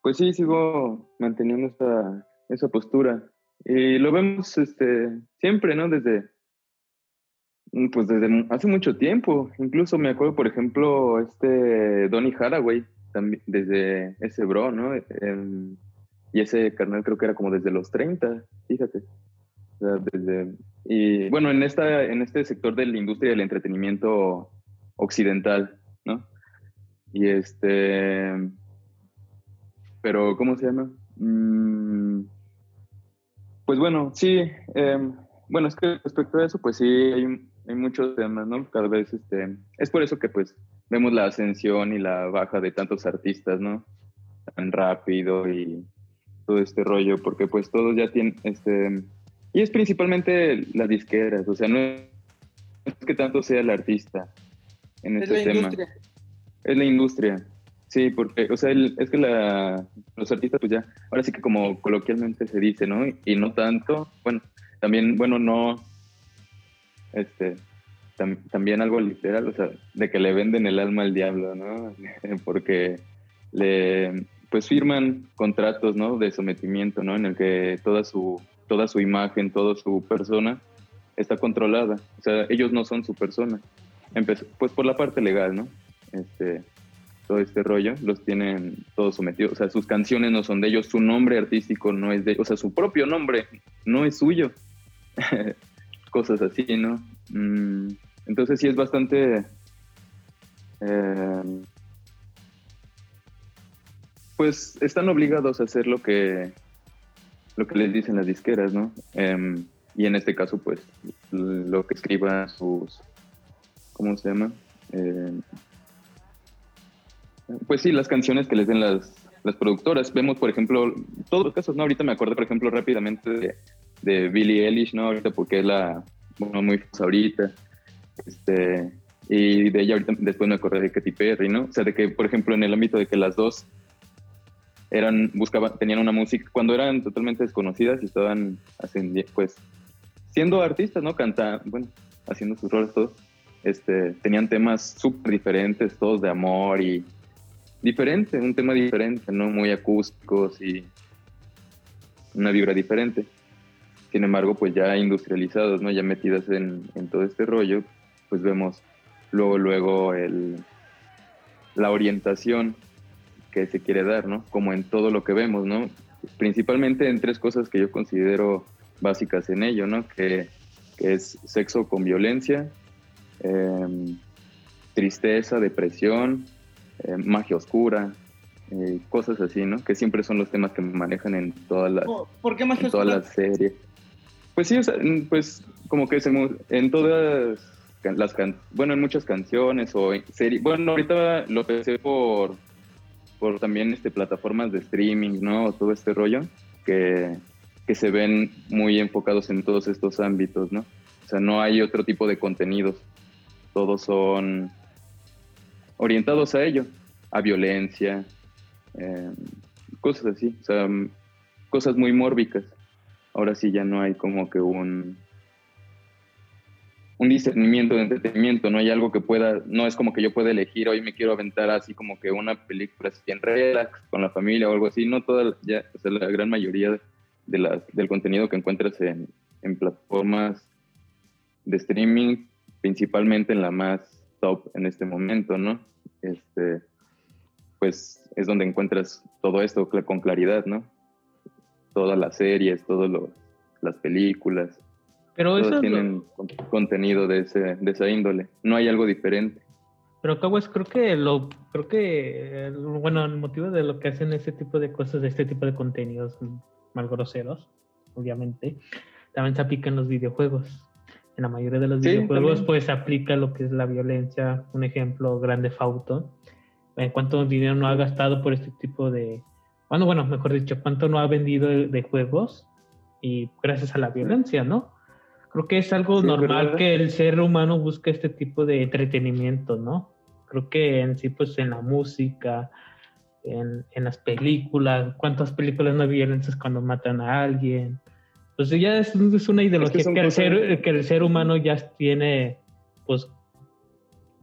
pues sí, sigo manteniendo esa, esa postura. Y lo vemos este, siempre, ¿no? Desde, pues desde hace mucho tiempo. Incluso me acuerdo, por ejemplo, este Donny Haraway, también, desde ese bro, ¿no? Y ese carnal creo que era como desde los 30, fíjate. O sea, desde, y bueno, en, esta, en este sector de la industria del entretenimiento occidental, ¿no? Y este, pero ¿cómo se llama? Mm, pues bueno, sí. Em, bueno, es que respecto a eso, pues sí, hay, hay muchos temas, ¿no? Cada vez, este, es por eso que pues vemos la ascensión y la baja de tantos artistas, ¿no? Tan rápido y todo este rollo, porque pues todos ya tienen, este, y es principalmente las disqueras, o sea, no es que tanto sea el artista en este tema. Industria. Es la industria. Sí, porque, o sea, es que la, los artistas, pues ya, ahora sí que como coloquialmente se dice, ¿no? Y no tanto, bueno, también, bueno, no, este, también algo literal, o sea, de que le venden el alma al diablo, ¿no? porque le, pues firman contratos, ¿no? De sometimiento, ¿no? En el que toda su, toda su imagen, toda su persona está controlada, o sea, ellos no son su persona. pues por la parte legal, ¿no? Este, todo este rollo, los tienen todos sometidos, o sea, sus canciones no son de ellos, su nombre artístico no es de o sea, su propio nombre no es suyo. Cosas así, ¿no? Mm, entonces sí es bastante... Eh, pues están obligados a hacer lo que, lo que les dicen las disqueras, ¿no? Em, y en este caso, pues, lo que escriban sus, ¿cómo se llama? Eh, pues sí, las canciones que les den las, las productoras. Vemos, por ejemplo, todos los casos, ¿no? Ahorita me acuerdo, por ejemplo, rápidamente de, de Billie Eilish, ¿no? Ahorita porque es la, bueno, muy famosa ahorita. Este, y de ella ahorita después me acordé de Katy Perry, ¿no? O sea, de que, por ejemplo, en el ámbito de que las dos eran, buscaban, tenían una música, cuando eran totalmente desconocidas y estaban pues, siendo artistas, ¿no? Cantando, bueno, haciendo sus roles todos, este, tenían temas súper diferentes, todos de amor y diferente, un tema diferente, ¿no? Muy acústicos y una vibra diferente. Sin embargo, pues ya industrializados, ¿no? Ya metidas en, todo este rollo, pues vemos luego, luego el, la orientación que se quiere dar, ¿no? Como en todo lo que vemos, ¿no? Principalmente en tres cosas que yo considero básicas en ello, ¿no? Que, es sexo con violencia, em, tristeza, depresión eh, magia oscura, eh, cosas así, ¿no? Que siempre son los temas que manejan en todas las, ¿Por qué magia en todas las series. Pues sí, pues como que en todas las bueno, en muchas canciones o series. Bueno, ahorita lo pensé por, por también este, plataformas de streaming, ¿no? Todo este rollo que, que se ven muy enfocados en todos estos ámbitos, ¿no? O sea, no hay otro tipo de contenidos. Todos son orientados a ello, a violencia, em, cosas así, o sea, cosas muy mórbicas. Ahora sí ya no hay como que un, un discernimiento de entretenimiento, no hay algo que pueda, no es como que yo pueda elegir, hoy me quiero aventar así como que una película así en relax con la familia o algo así, no toda, ya, o sea, la gran mayoría de las, del contenido que encuentras en, en plataformas de streaming, principalmente en la más top en este momento, ¿no? este, pues es donde encuentras todo esto con claridad, ¿no? Todas las series, todas las películas. Pero eso tienen contenido de, ese, de esa índole. No hay algo diferente. Pero es creo que lo, creo que, bueno, el motivo de lo que hacen ese tipo de cosas, de este tipo de contenidos mal groseros, obviamente, también se aplica en los videojuegos en la mayoría de los videojuegos pues aplica lo que es la violencia. Un ejemplo, Grande Fauto. En cuánto dinero no ha gastado por este tipo de... Bueno, bueno, mejor dicho, cuánto no ha vendido de, juegos y gracias a la violencia, ¿no? Creo que es algo normal que el ser humano busque este tipo de entretenimiento, ¿no? Creo que en sí, pues en la música, en, en las películas, ¿cuántas películas no hay violencias cuando matan a alguien? Pues ya es, una ideología que, el ser, que, el ser, humano ya tiene, pues,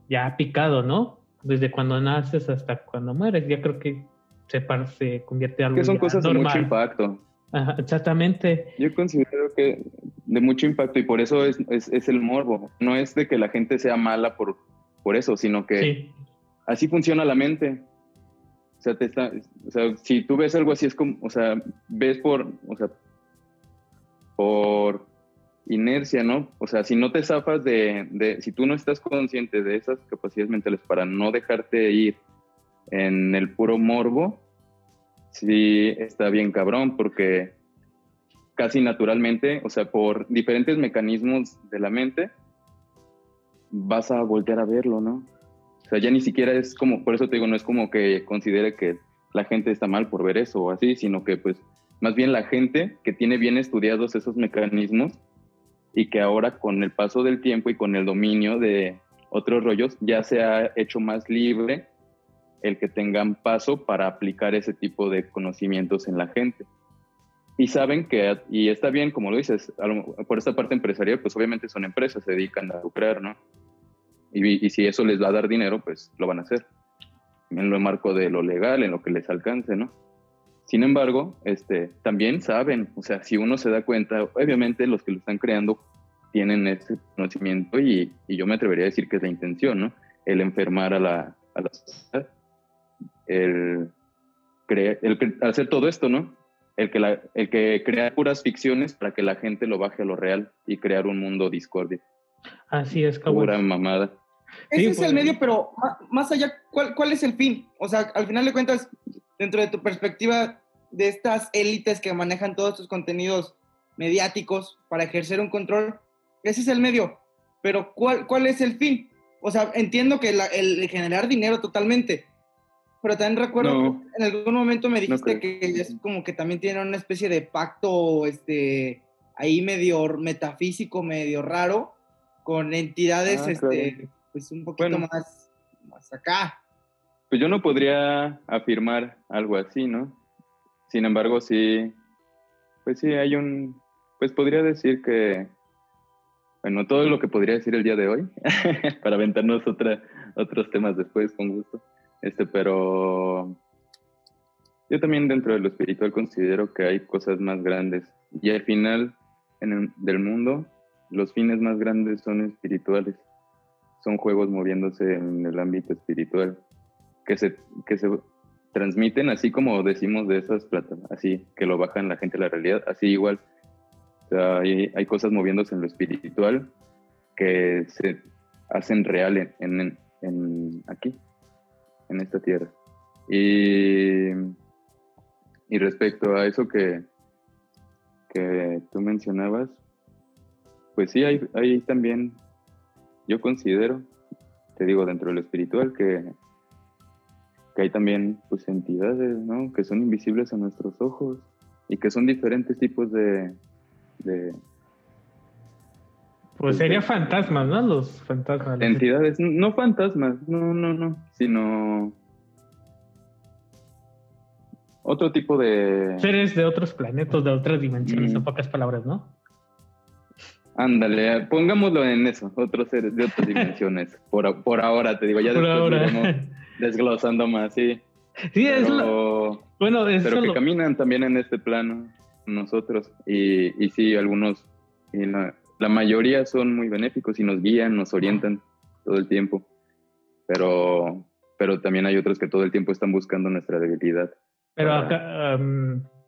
ya picado, ¿no? Desde cuando naces hasta cuando mueres. Ya creo que se, se convierte en algo Que son cosas de mucho impacto. Exactamente. Yo considero que de mucho impacto y por eso es, es, el morbo. No es de que la gente sea mala por, por eso, sino que así funciona la mente. O sea, te está, o sea, si tú ves algo así, es como, o sea, ves por, o sea, por inercia, ¿no? O sea, si no te zafas de, de, si tú no estás consciente de esas capacidades mentales para no dejarte ir en el puro morbo, sí está bien cabrón porque casi naturalmente, o sea, por diferentes mecanismos de la mente, vas a voltear a verlo, ¿no? O sea, ya ni siquiera es como, por eso te digo, no es como que considere que la gente está mal por ver eso o así, sino que pues más bien la gente que tiene bien estudiados esos mecanismos y que ahora con el paso del tiempo y con el dominio de otros rollos ya se ha hecho más libre el que tengan paso para aplicar ese tipo de conocimientos en la gente. Y saben que, y está bien, como lo dices, por esta parte empresarial, pues obviamente son empresas, se dedican a lucrar, ¿no? Y, si eso les va a dar dinero, pues lo van a hacer. En lo marco de lo legal, en lo que les alcance, ¿no? Sin embargo, este, también saben, o sea, si uno se da cuenta, obviamente los que lo están creando tienen ese conocimiento y, y yo me atrevería a decir que es la intención, ¿no? El enfermar a la, a la sociedad el, el hacer todo esto, ¿no? El que, la, el que crea puras ficciones para que la gente lo baje a lo real y crear un mundo discordia. Así es, cabrón. Pura mamada. Ese es el pues. medio, pero más allá, ¿cuál, ¿cuál es el fin? O sea, al final de cuentas, dentro de tu perspectiva de estas élites que manejan todos estos contenidos mediáticos para ejercer un control, ese es el medio. Pero ¿cuál, cuál es el fin? O sea, entiendo que el generar dinero totalmente, pero también recuerdo en algún momento me dijiste que es como que también tienen una especie de pacto este ahí medio metafísico, medio raro, con entidades ah, este, pues un poquito más, más acá. Pues yo no podría afirmar algo así, ¿no? Sin embargo, sí, pues sí, hay un, pues podría decir que, bueno, todo lo que podría decir el día de hoy, para aventarnos otra, otros temas después, con gusto. Este, pero yo también dentro de lo espiritual considero que hay cosas más grandes. Y al final en del mundo, los fines más grandes son espirituales. Son juegos moviéndose en el ámbito espiritual que se, que se transmiten así como decimos de esas plataformas, así que lo bajan la gente a la realidad, así igual. O sea, hay, hay, cosas moviéndose en lo espiritual que se hacen real en, en, en aquí en esta tierra. Y, y respecto a eso que, que tú mencionabas, pues sí, hay, hay también, yo considero, te digo, dentro de lo espiritual, que, que hay también pues entidades, ¿no? Que son invisibles a nuestros ojos y que son diferentes tipos de, de pues sería fantasmas, ¿no? Los fantasmas. Entidades, no fantasmas, no, no, no, sino otro tipo de... Seres de otros planetas, de otras dimensiones, en mm. pocas palabras, ¿no? Ándale, pongámoslo en eso, otros seres de otras dimensiones, por, por ahora, te digo, ya por después ahora. desglosando más, sí. Sí, es lo... Bueno, Pero que caminan también en este plano, nosotros, y, y sí, algunos... Y la, la mayoría son muy benéficos y nos guían, nos orientan todo el tiempo, pero, pero también hay otros que todo el tiempo están buscando nuestra debilidad. Pero acá,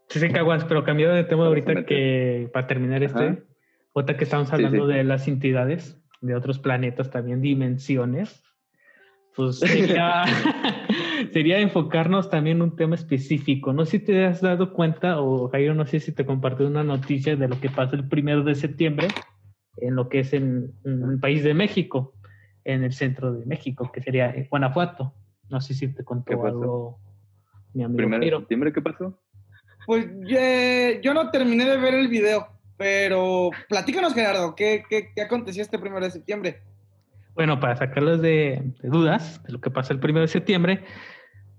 sí sé caguas, pero cambiando de tema ahorita que para terminar este, otra que estamos hablando de las entidades de otros planetas, también dimensiones, pues sería, sería enfocarnos también en un tema específico. No sé si te has dado cuenta, o Jairo, no sé si te compartió una noticia de lo que pasa el primero de septiembre, en lo que es en, el país de México, en el centro de México, que sería Guanajuato. No sé si te contó algo mi amigo. ¿Primero de septiembre qué pasó? Pues yo no terminé de ver el video, pero platícanos, Gerardo, ¿qué, qué, aconteció este primero de septiembre? Bueno, para sacarlos de, dudas de lo que pasó el primero de septiembre,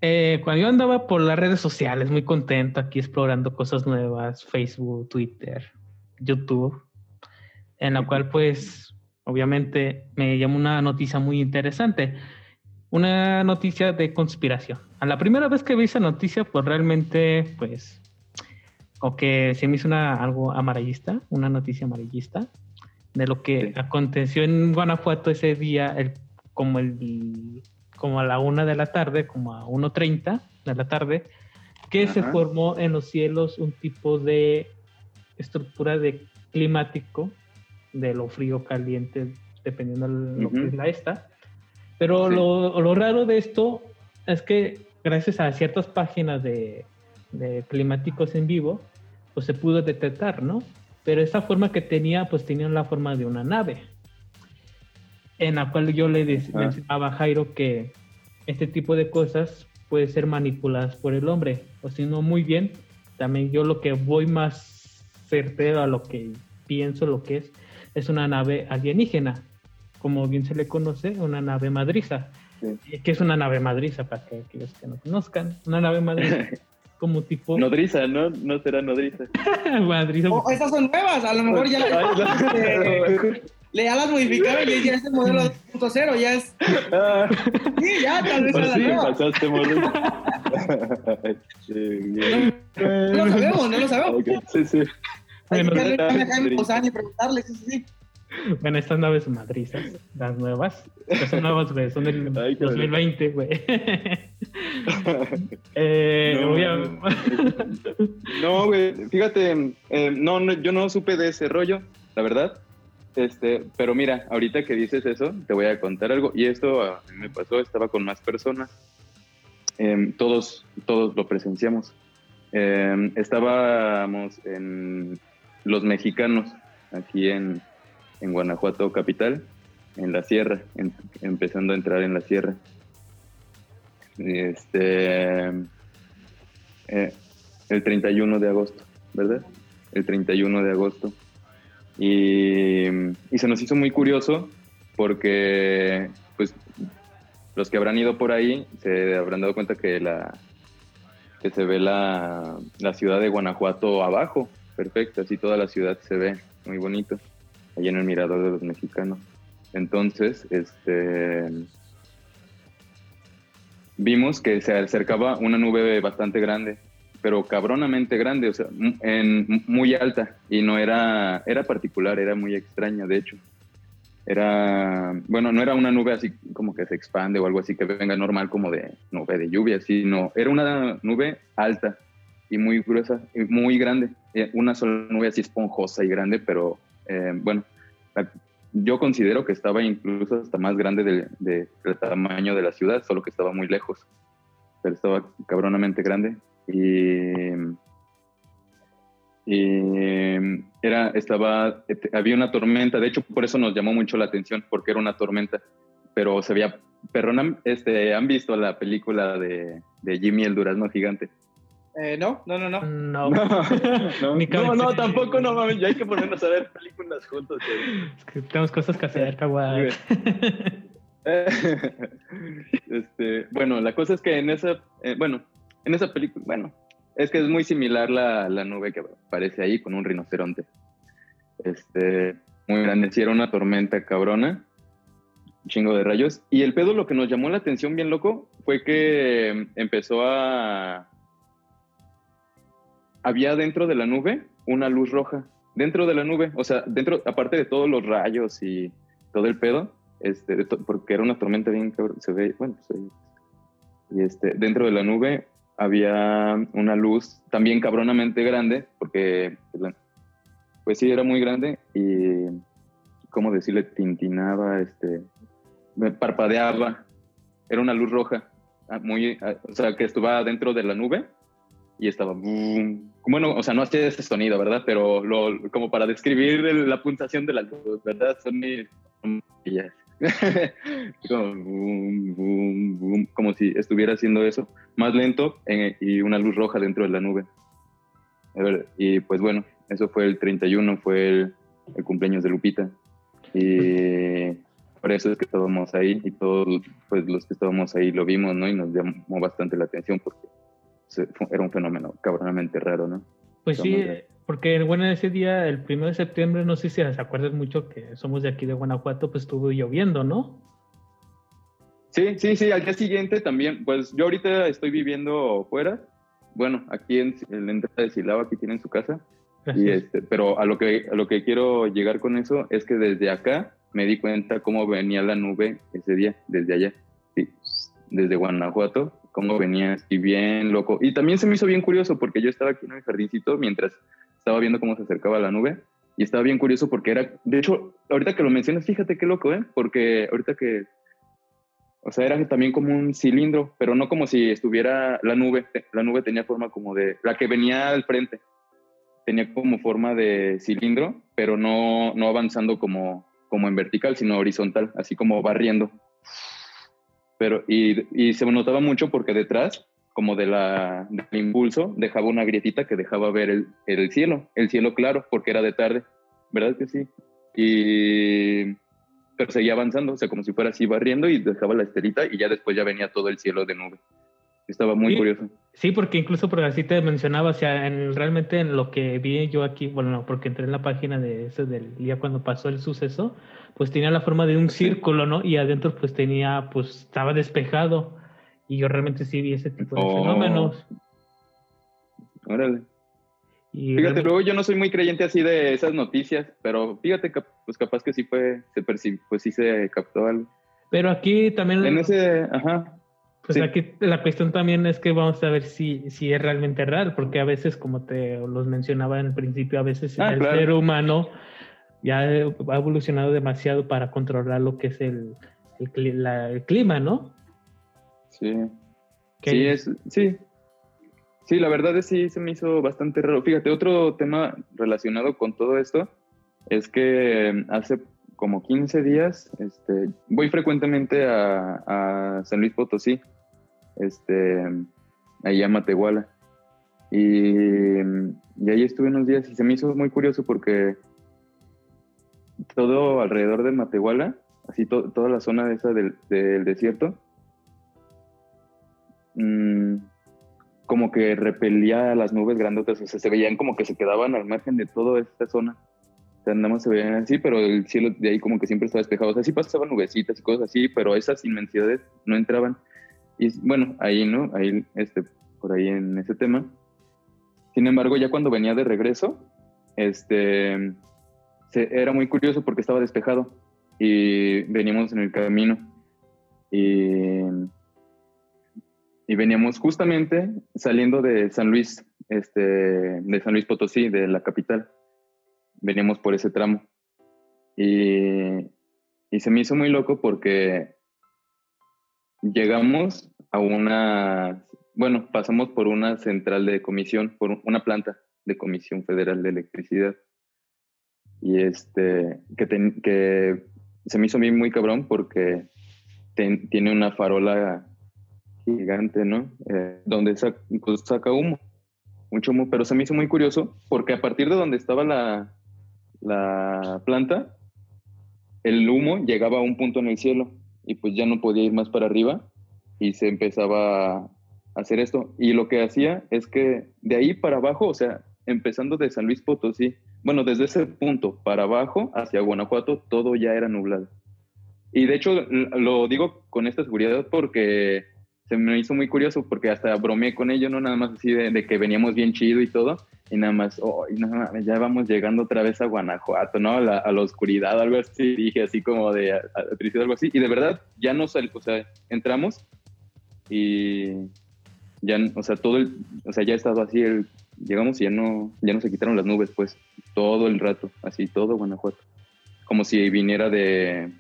eh, cuando yo andaba por las redes sociales, muy contento aquí explorando cosas nuevas, Facebook, Twitter, YouTube, en la cual pues obviamente me llamó una noticia muy interesante, una noticia de conspiración. A la primera vez que vi esa noticia pues realmente pues o que se me hizo una, algo amarillista, una noticia amarillista de lo que aconteció en Guanajuato ese día, el, como, el, como a la una de la tarde, como a 1.30 de la tarde, que se formó en los cielos un tipo de estructura de climático de lo frío caliente, dependiendo de lo que es la esta. Pero lo, lo, raro de esto es que gracias a ciertas páginas de, climáticos en vivo, pues se pudo detectar, ¿no? Pero esa forma que tenía, pues tenía la forma de una nave, en la cual yo le decía a Jairo que este tipo de cosas puede ser manipuladas por el hombre, o si no muy bien, también yo lo que voy más certero a lo que pienso lo que es, es una nave alienígena, como bien se le conoce, una nave madriza. que es una nave madriza para que aquellos que no conozcan? Una nave madriza como tipo... Nodriza, ¿no? No será nodriza. madriza. Oh, esas son nuevas, a lo mejor ya... le ya las modificaron y ya es el modelo 2.0, ya es. Ah. Sí, ya tal vez. Pues sí, pasaste, modelo. no, lo sabemos, no lo sabemos. Sí, sí. Hay que darle a Jaime y preguntarle, sí, sí, sí. Bueno, estas naves madrizas, las nuevas, son nuevas, güey, son del 2020, güey. eh, no, güey, fíjate, eh, no, no, yo no supe de ese rollo, la verdad. Este, pero mira, ahorita que dices eso, te voy a contar algo. Y esto a mí me pasó, estaba con más personas. Em, todos, todos lo presenciamos. Em, estábamos en Los Mexicanos, aquí en, en Guanajuato capital, en la sierra, empezando a entrar en la sierra. Este, eh, el 31 de agosto, ¿verdad? El 31 de agosto. Y, se nos hizo muy curioso porque, pues, los que habrán ido por ahí se habrán dado cuenta que la que se ve la, la ciudad de Guanajuato abajo, perfecto, así toda la ciudad se ve muy bonito, allí en el mirador de los mexicanos. Entonces, este vimos que se acercaba una nube bastante grande pero cabronamente grande, o sea, muy alta y no era, era particular, era muy extraña, de hecho. Era, bueno, no era una nube así como que se expande o algo así que venga normal como de nube de lluvia, sino era una nube alta y muy gruesa y muy grande. Eh, una sola nube así esponjosa y grande, pero eh, bueno, yo considero que estaba incluso hasta más grande del de, tamaño de la ciudad, solo que estaba muy lejos. Pero estaba cabronamente grande y, era, estaba, había una tormenta, de hecho por eso nos llamó mucho la atención, porque era una tormenta, pero se veía, perdón, este, ¿han visto la película de, de Jimmy el Durazno Gigante? Eh, no, no, no, no. No, no, no, tampoco, no mames, ya hay que ponernos a ver películas juntos. Es que tenemos cosas que hacer, kawaii. este, bueno, la cosa es que en esa, eh, bueno, en esa película, bueno, es que es muy similar la, la nube que aparece ahí con un rinoceronte. Este, muy grande, sí, era una tormenta cabrona, un chingo de rayos. Y el pedo lo que nos llamó la atención bien loco fue que empezó a... Había dentro de la nube una luz roja, dentro de la nube, o sea, dentro, aparte de todos los rayos y todo el pedo, este, porque era una tormenta bien cabrón, se ve, bueno, se ve, y este, dentro de la nube había una luz también cabronamente grande, porque pues, pues sí, era muy grande y, ¿cómo decirle? Tintinaba, este, parpadeaba, era una luz roja, ah, muy, ah, o sea, que estaba dentro de la nube y estaba, bueno, o sea, no hacía ese sonido, ¿verdad? Pero lo, como para describir la puntuación de la luz, ¿verdad? Son mis... como, como si estuviera haciendo eso, más lento y una luz roja dentro de la nube. y pues bueno, eso fue el 31, fue el, cumpleaños de Lupita. Y por eso es que estábamos ahí y todos pues, los que estábamos ahí lo vimos, ¿no? Y nos llamó bastante la atención porque era un fenómeno cabronamente raro, ¿no? Pues sí, porque bueno, ese día, el primero de septiembre, no sé si se acuerdan mucho que somos de aquí de Guanajuato, pues estuvo lloviendo, ¿no? Sí, sí, sí, al día siguiente también, pues yo ahorita estoy viviendo fuera, bueno, aquí en, la entrada de Silao, aquí tienen su casa, y este, pero a lo, que, a lo que quiero llegar con eso es que desde acá me di cuenta cómo venía la nube ese día, desde allá, sí, desde Guanajuato, cómo venía así bien loco. Y también se me hizo bien curioso porque yo estaba aquí en el jardincito mientras estaba viendo cómo se acercaba la nube y estaba bien curioso porque era, de hecho, ahorita que lo mencionas, fíjate qué loco, ¿eh? Porque ahorita que, o sea, era también como un cilindro, pero no como si estuviera la nube. La nube tenía forma como de, la que venía al frente, tenía como forma de cilindro, pero no, no avanzando como, como en vertical, sino horizontal, así como barriendo. Pero, y, y se notaba mucho porque detrás, como de la, del impulso, dejaba una grietita que dejaba ver el, el cielo, el cielo claro, porque era de tarde, ¿verdad que sí? Y pero seguía avanzando, o sea, como si fuera así barriendo y dejaba la estelita y ya después ya venía todo el cielo de nube. Estaba muy curioso. Sí, porque incluso porque así te mencionaba, o sea, en, realmente en lo que vi yo aquí, bueno, no, porque entré en la página de ese del día cuando pasó el suceso, pues tenía la forma de un círculo, ¿no? Y adentro pues tenía, pues estaba despejado. Y yo realmente sí vi ese tipo de oh. fenómenos. Órale fíjate, luego yo no soy muy creyente así de esas noticias, pero fíjate, pues capaz que sí fue, se percibió, pues sí se captó algo. Pero aquí también... En ese, ajá. Pues aquí la cuestión también es que vamos a ver si, si es realmente real, porque a veces, como te los mencionaba en el principio, a veces ah, el ser humano ya ha evolucionado demasiado para controlar lo que es el, el, clima, ¿no? Sí. Sí, es, sí, Sí, la verdad es sí se me hizo bastante raro. Fíjate, otro tema relacionado con todo esto es que mm, hace como 15 días este, voy frecuentemente a, San Luis Potosí, este, ahí a Matehuala. Y, y, ahí estuve unos días y se me hizo muy curioso porque todo alrededor de Matehuala, así toda la zona esa del, del desierto, mmm, como que repelía las nubes grandotas, o sea, se veían como que se quedaban al margen de toda esta zona. O sea, nada más se veían así, pero el cielo de ahí como que siempre estaba despejado. O sea, sí pasaban nubecitas y cosas así, pero esas inmensidades no entraban. Y bueno, ahí, ¿no? Ahí, este, por ahí en ese tema. Sin embargo, ya cuando venía de regreso, este, era muy curioso porque estaba despejado y veníamos en el camino. Y y veníamos justamente saliendo de San Luis, este, de San Luis Potosí, de la capital. Veníamos por ese tramo. Y, y se me hizo muy loco porque llegamos a una, bueno, pasamos por una central de comisión, por una planta de Comisión Federal de Electricidad. Y este, que, que se me hizo mí muy cabrón porque tiene una farola gigante, ¿no? Eh, donde pues, saca, humo, mucho humo, pero se me hizo muy curioso porque a partir de donde estaba la, la planta, el humo llegaba a un punto en el cielo y pues ya no podía ir más para arriba y se empezaba a hacer esto. Y lo que hacía es que de ahí para abajo, o sea, empezando de San Luis Potosí, bueno, desde ese punto para abajo hacia Guanajuato, todo ya era nublado. Y de hecho lo digo con esta seguridad porque se me hizo muy curioso porque hasta bromeé con ellos, no nada más así de, que veníamos bien chido y todo, y nada más, oh, nada ya vamos llegando otra vez a Guanajuato, ¿no? La, a la oscuridad, algo así, dije así como de tristeza, algo así, y de verdad ya no sal, o sea, entramos y ya, o sea, todo el, o sea, ya estaba así, el, llegamos y ya no, ya no se quitaron las nubes, pues, todo el rato, así, todo Guanajuato, como si viniera de,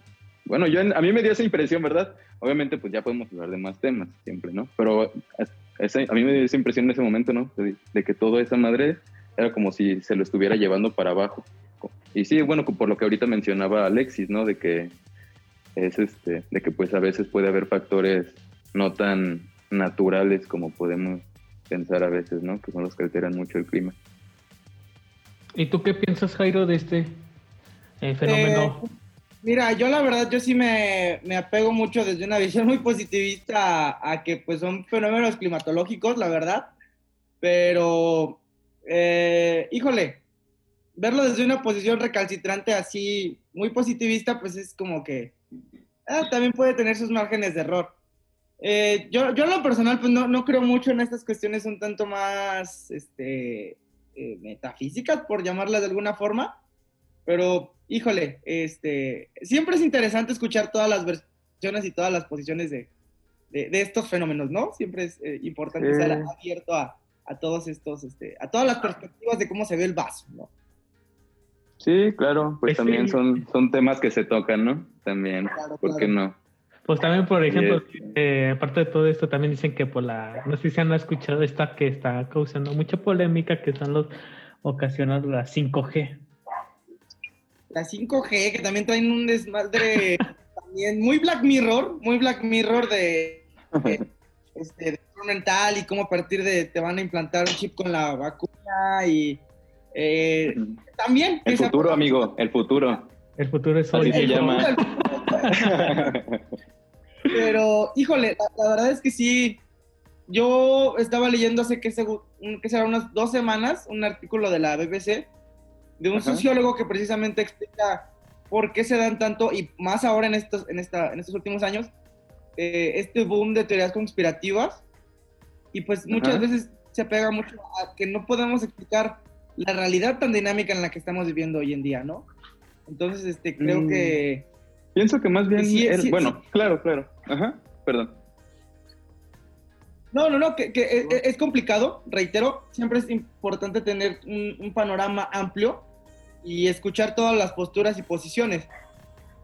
bueno, yo a mí me dio esa impresión, ¿verdad? Obviamente, pues ya podemos hablar de más temas siempre, ¿no? Pero a mí me dio esa impresión en ese momento, ¿no? De, que toda esa madre era como si se lo estuviera llevando para abajo. Y sí, bueno, por lo que ahorita mencionaba Alexis, ¿no? De que es este, de que pues a veces puede haber factores no tan naturales como podemos pensar a veces, ¿no? Que son los que alteran mucho el clima. ¿Y tú qué piensas, Jairo, de este eh, fenómeno? Eh, Mira, yo la verdad, yo sí me, apego mucho desde una visión muy positivista a, que pues son fenómenos climatológicos, la verdad. Pero, eh, híjole, verlo desde una posición recalcitrante así, muy positivista, pues es como que ah, también puede tener sus márgenes de error. Eh, yo, yo en lo personal, pues no, no, creo mucho en estas cuestiones un tanto más este, eh, metafísicas, por llamarlas de alguna forma. Pero, híjole, este, siempre es interesante escuchar todas las versiones y todas las posiciones de, estos fenómenos, ¿no? Siempre es eh, importante estar abierto a, todos estos, este, a todas las perspectivas de cómo se ve el vaso, ¿no? Sí, claro, pues, también son, son temas que se tocan, ¿no? También, ¿por qué no? Pues también, por ejemplo, eh, aparte de todo esto, también dicen que por la, no sé si han escuchado esta que está causando mucha polémica, que son los ocasionados la 5G. La 5G, que también traen un desmadre también muy Black Mirror, muy Black Mirror de, este, mental y cómo a partir de te van a implantar un chip con la vacuna y eh, también. El futuro, amigo, el futuro. El futuro es hoy. se llama. Pero, híjole, la, verdad es que sí. Yo estaba leyendo hace que, que será unas dos semanas un artículo de la BBC de un sociólogo que precisamente explica por qué se dan tanto, y más ahora en estos, en esta, en estos últimos años, eh, este boom de teorías conspirativas. Y pues muchas veces se apega mucho a que no podemos explicar la realidad tan dinámica en la que estamos viviendo hoy en día, ¿no? Entonces, este, creo mm. que... Pienso que más bien... bueno, claro, claro. Ajá, perdón. No, no, no, que, que es, complicado, reitero, siempre es importante tener un, panorama amplio y escuchar todas las posturas y posiciones,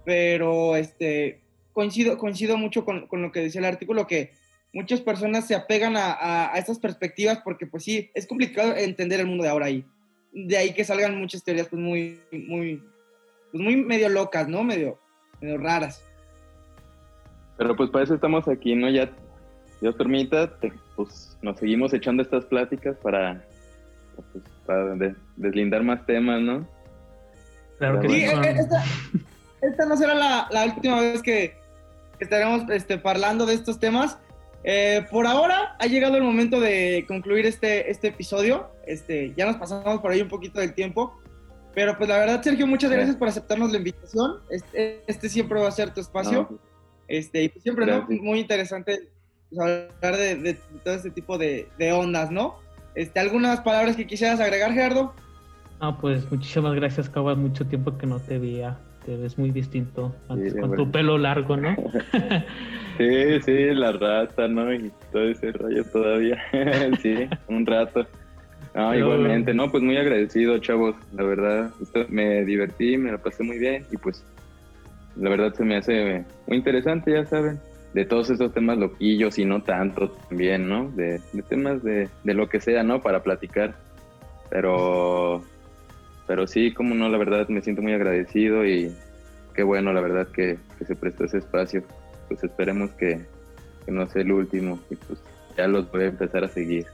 pero este, coincido, coincido mucho con, con lo que decía el artículo, que muchas personas se apegan a, a, estas perspectivas porque pues sí, es complicado entender el mundo de ahora ahí. De ahí que salgan muchas teorías pues muy, muy, pues muy medio locas, ¿no? Medio, medio raras. Pero pues para eso estamos aquí, ¿no? Ya, Dios permita, pues nos seguimos echando estas pláticas para, pues, para deslindar más temas, ¿no? Claro que sí. Eh, esta, no será la, la última vez que, estaremos este, hablando de estos temas. Eh, por ahora ha llegado el momento de concluir este, este episodio. Este, ya nos pasamos por ahí un poquito del tiempo. Pero pues la verdad, Sergio, muchas gracias por aceptarnos la invitación. Este, este siempre va a ser tu espacio. Este, y pues siempre, ¿no? Muy interesante pues, hablar de, todo este tipo de, ondas, ¿no? Este, ¿Algunas palabras que quisieras agregar, Gerardo? Ah, pues muchísimas gracias, Cabo. Mucho tiempo que no te veía. Te ves muy distinto con tu pelo largo, ¿no? sí, sí, la rata, ¿no? Y todo ese rollo todavía. sí, un rato. Ah, igualmente, no, pues muy agradecido, chavos. La verdad, me divertí, me la pasé muy bien y pues la verdad se me hace muy interesante, ya saben, de todos esos temas loquillos y no tanto también, ¿no? De, temas de, lo que sea, ¿no? Para platicar. Pero, pero sí, como no, la verdad me siento muy agradecido y qué bueno, la verdad, que, se prestó ese espacio. Pues esperemos que, que no sea el último y pues ya los voy a empezar a seguir.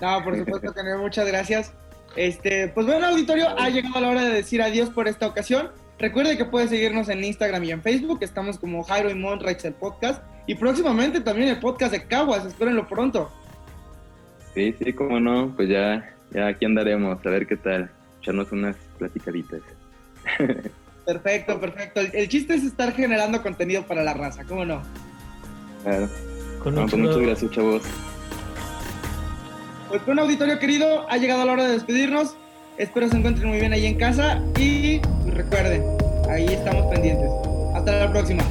No, por supuesto que muchas gracias. Este, pues bueno, auditorio, ha llegado la hora de decir adiós por esta ocasión. Recuerde que puede seguirnos en Instagram y en Facebook, estamos como Jairo y Monrex el podcast. Y próximamente también el podcast de Caguas, espérenlo pronto. Sí, sí, cómo no, pues ya, ya aquí andaremos, a ver qué tal, echarnos unas platicaditas. Perfecto, perfecto. El, chiste es estar generando contenido para la raza, ¿cómo no? Claro. Con pues muchas gracias, chavos. Pues un auditorio querido, ha llegado la hora de despedirnos. Espero se encuentren muy bien ahí en casa y recuerden, ahí estamos pendientes. Hasta la próxima.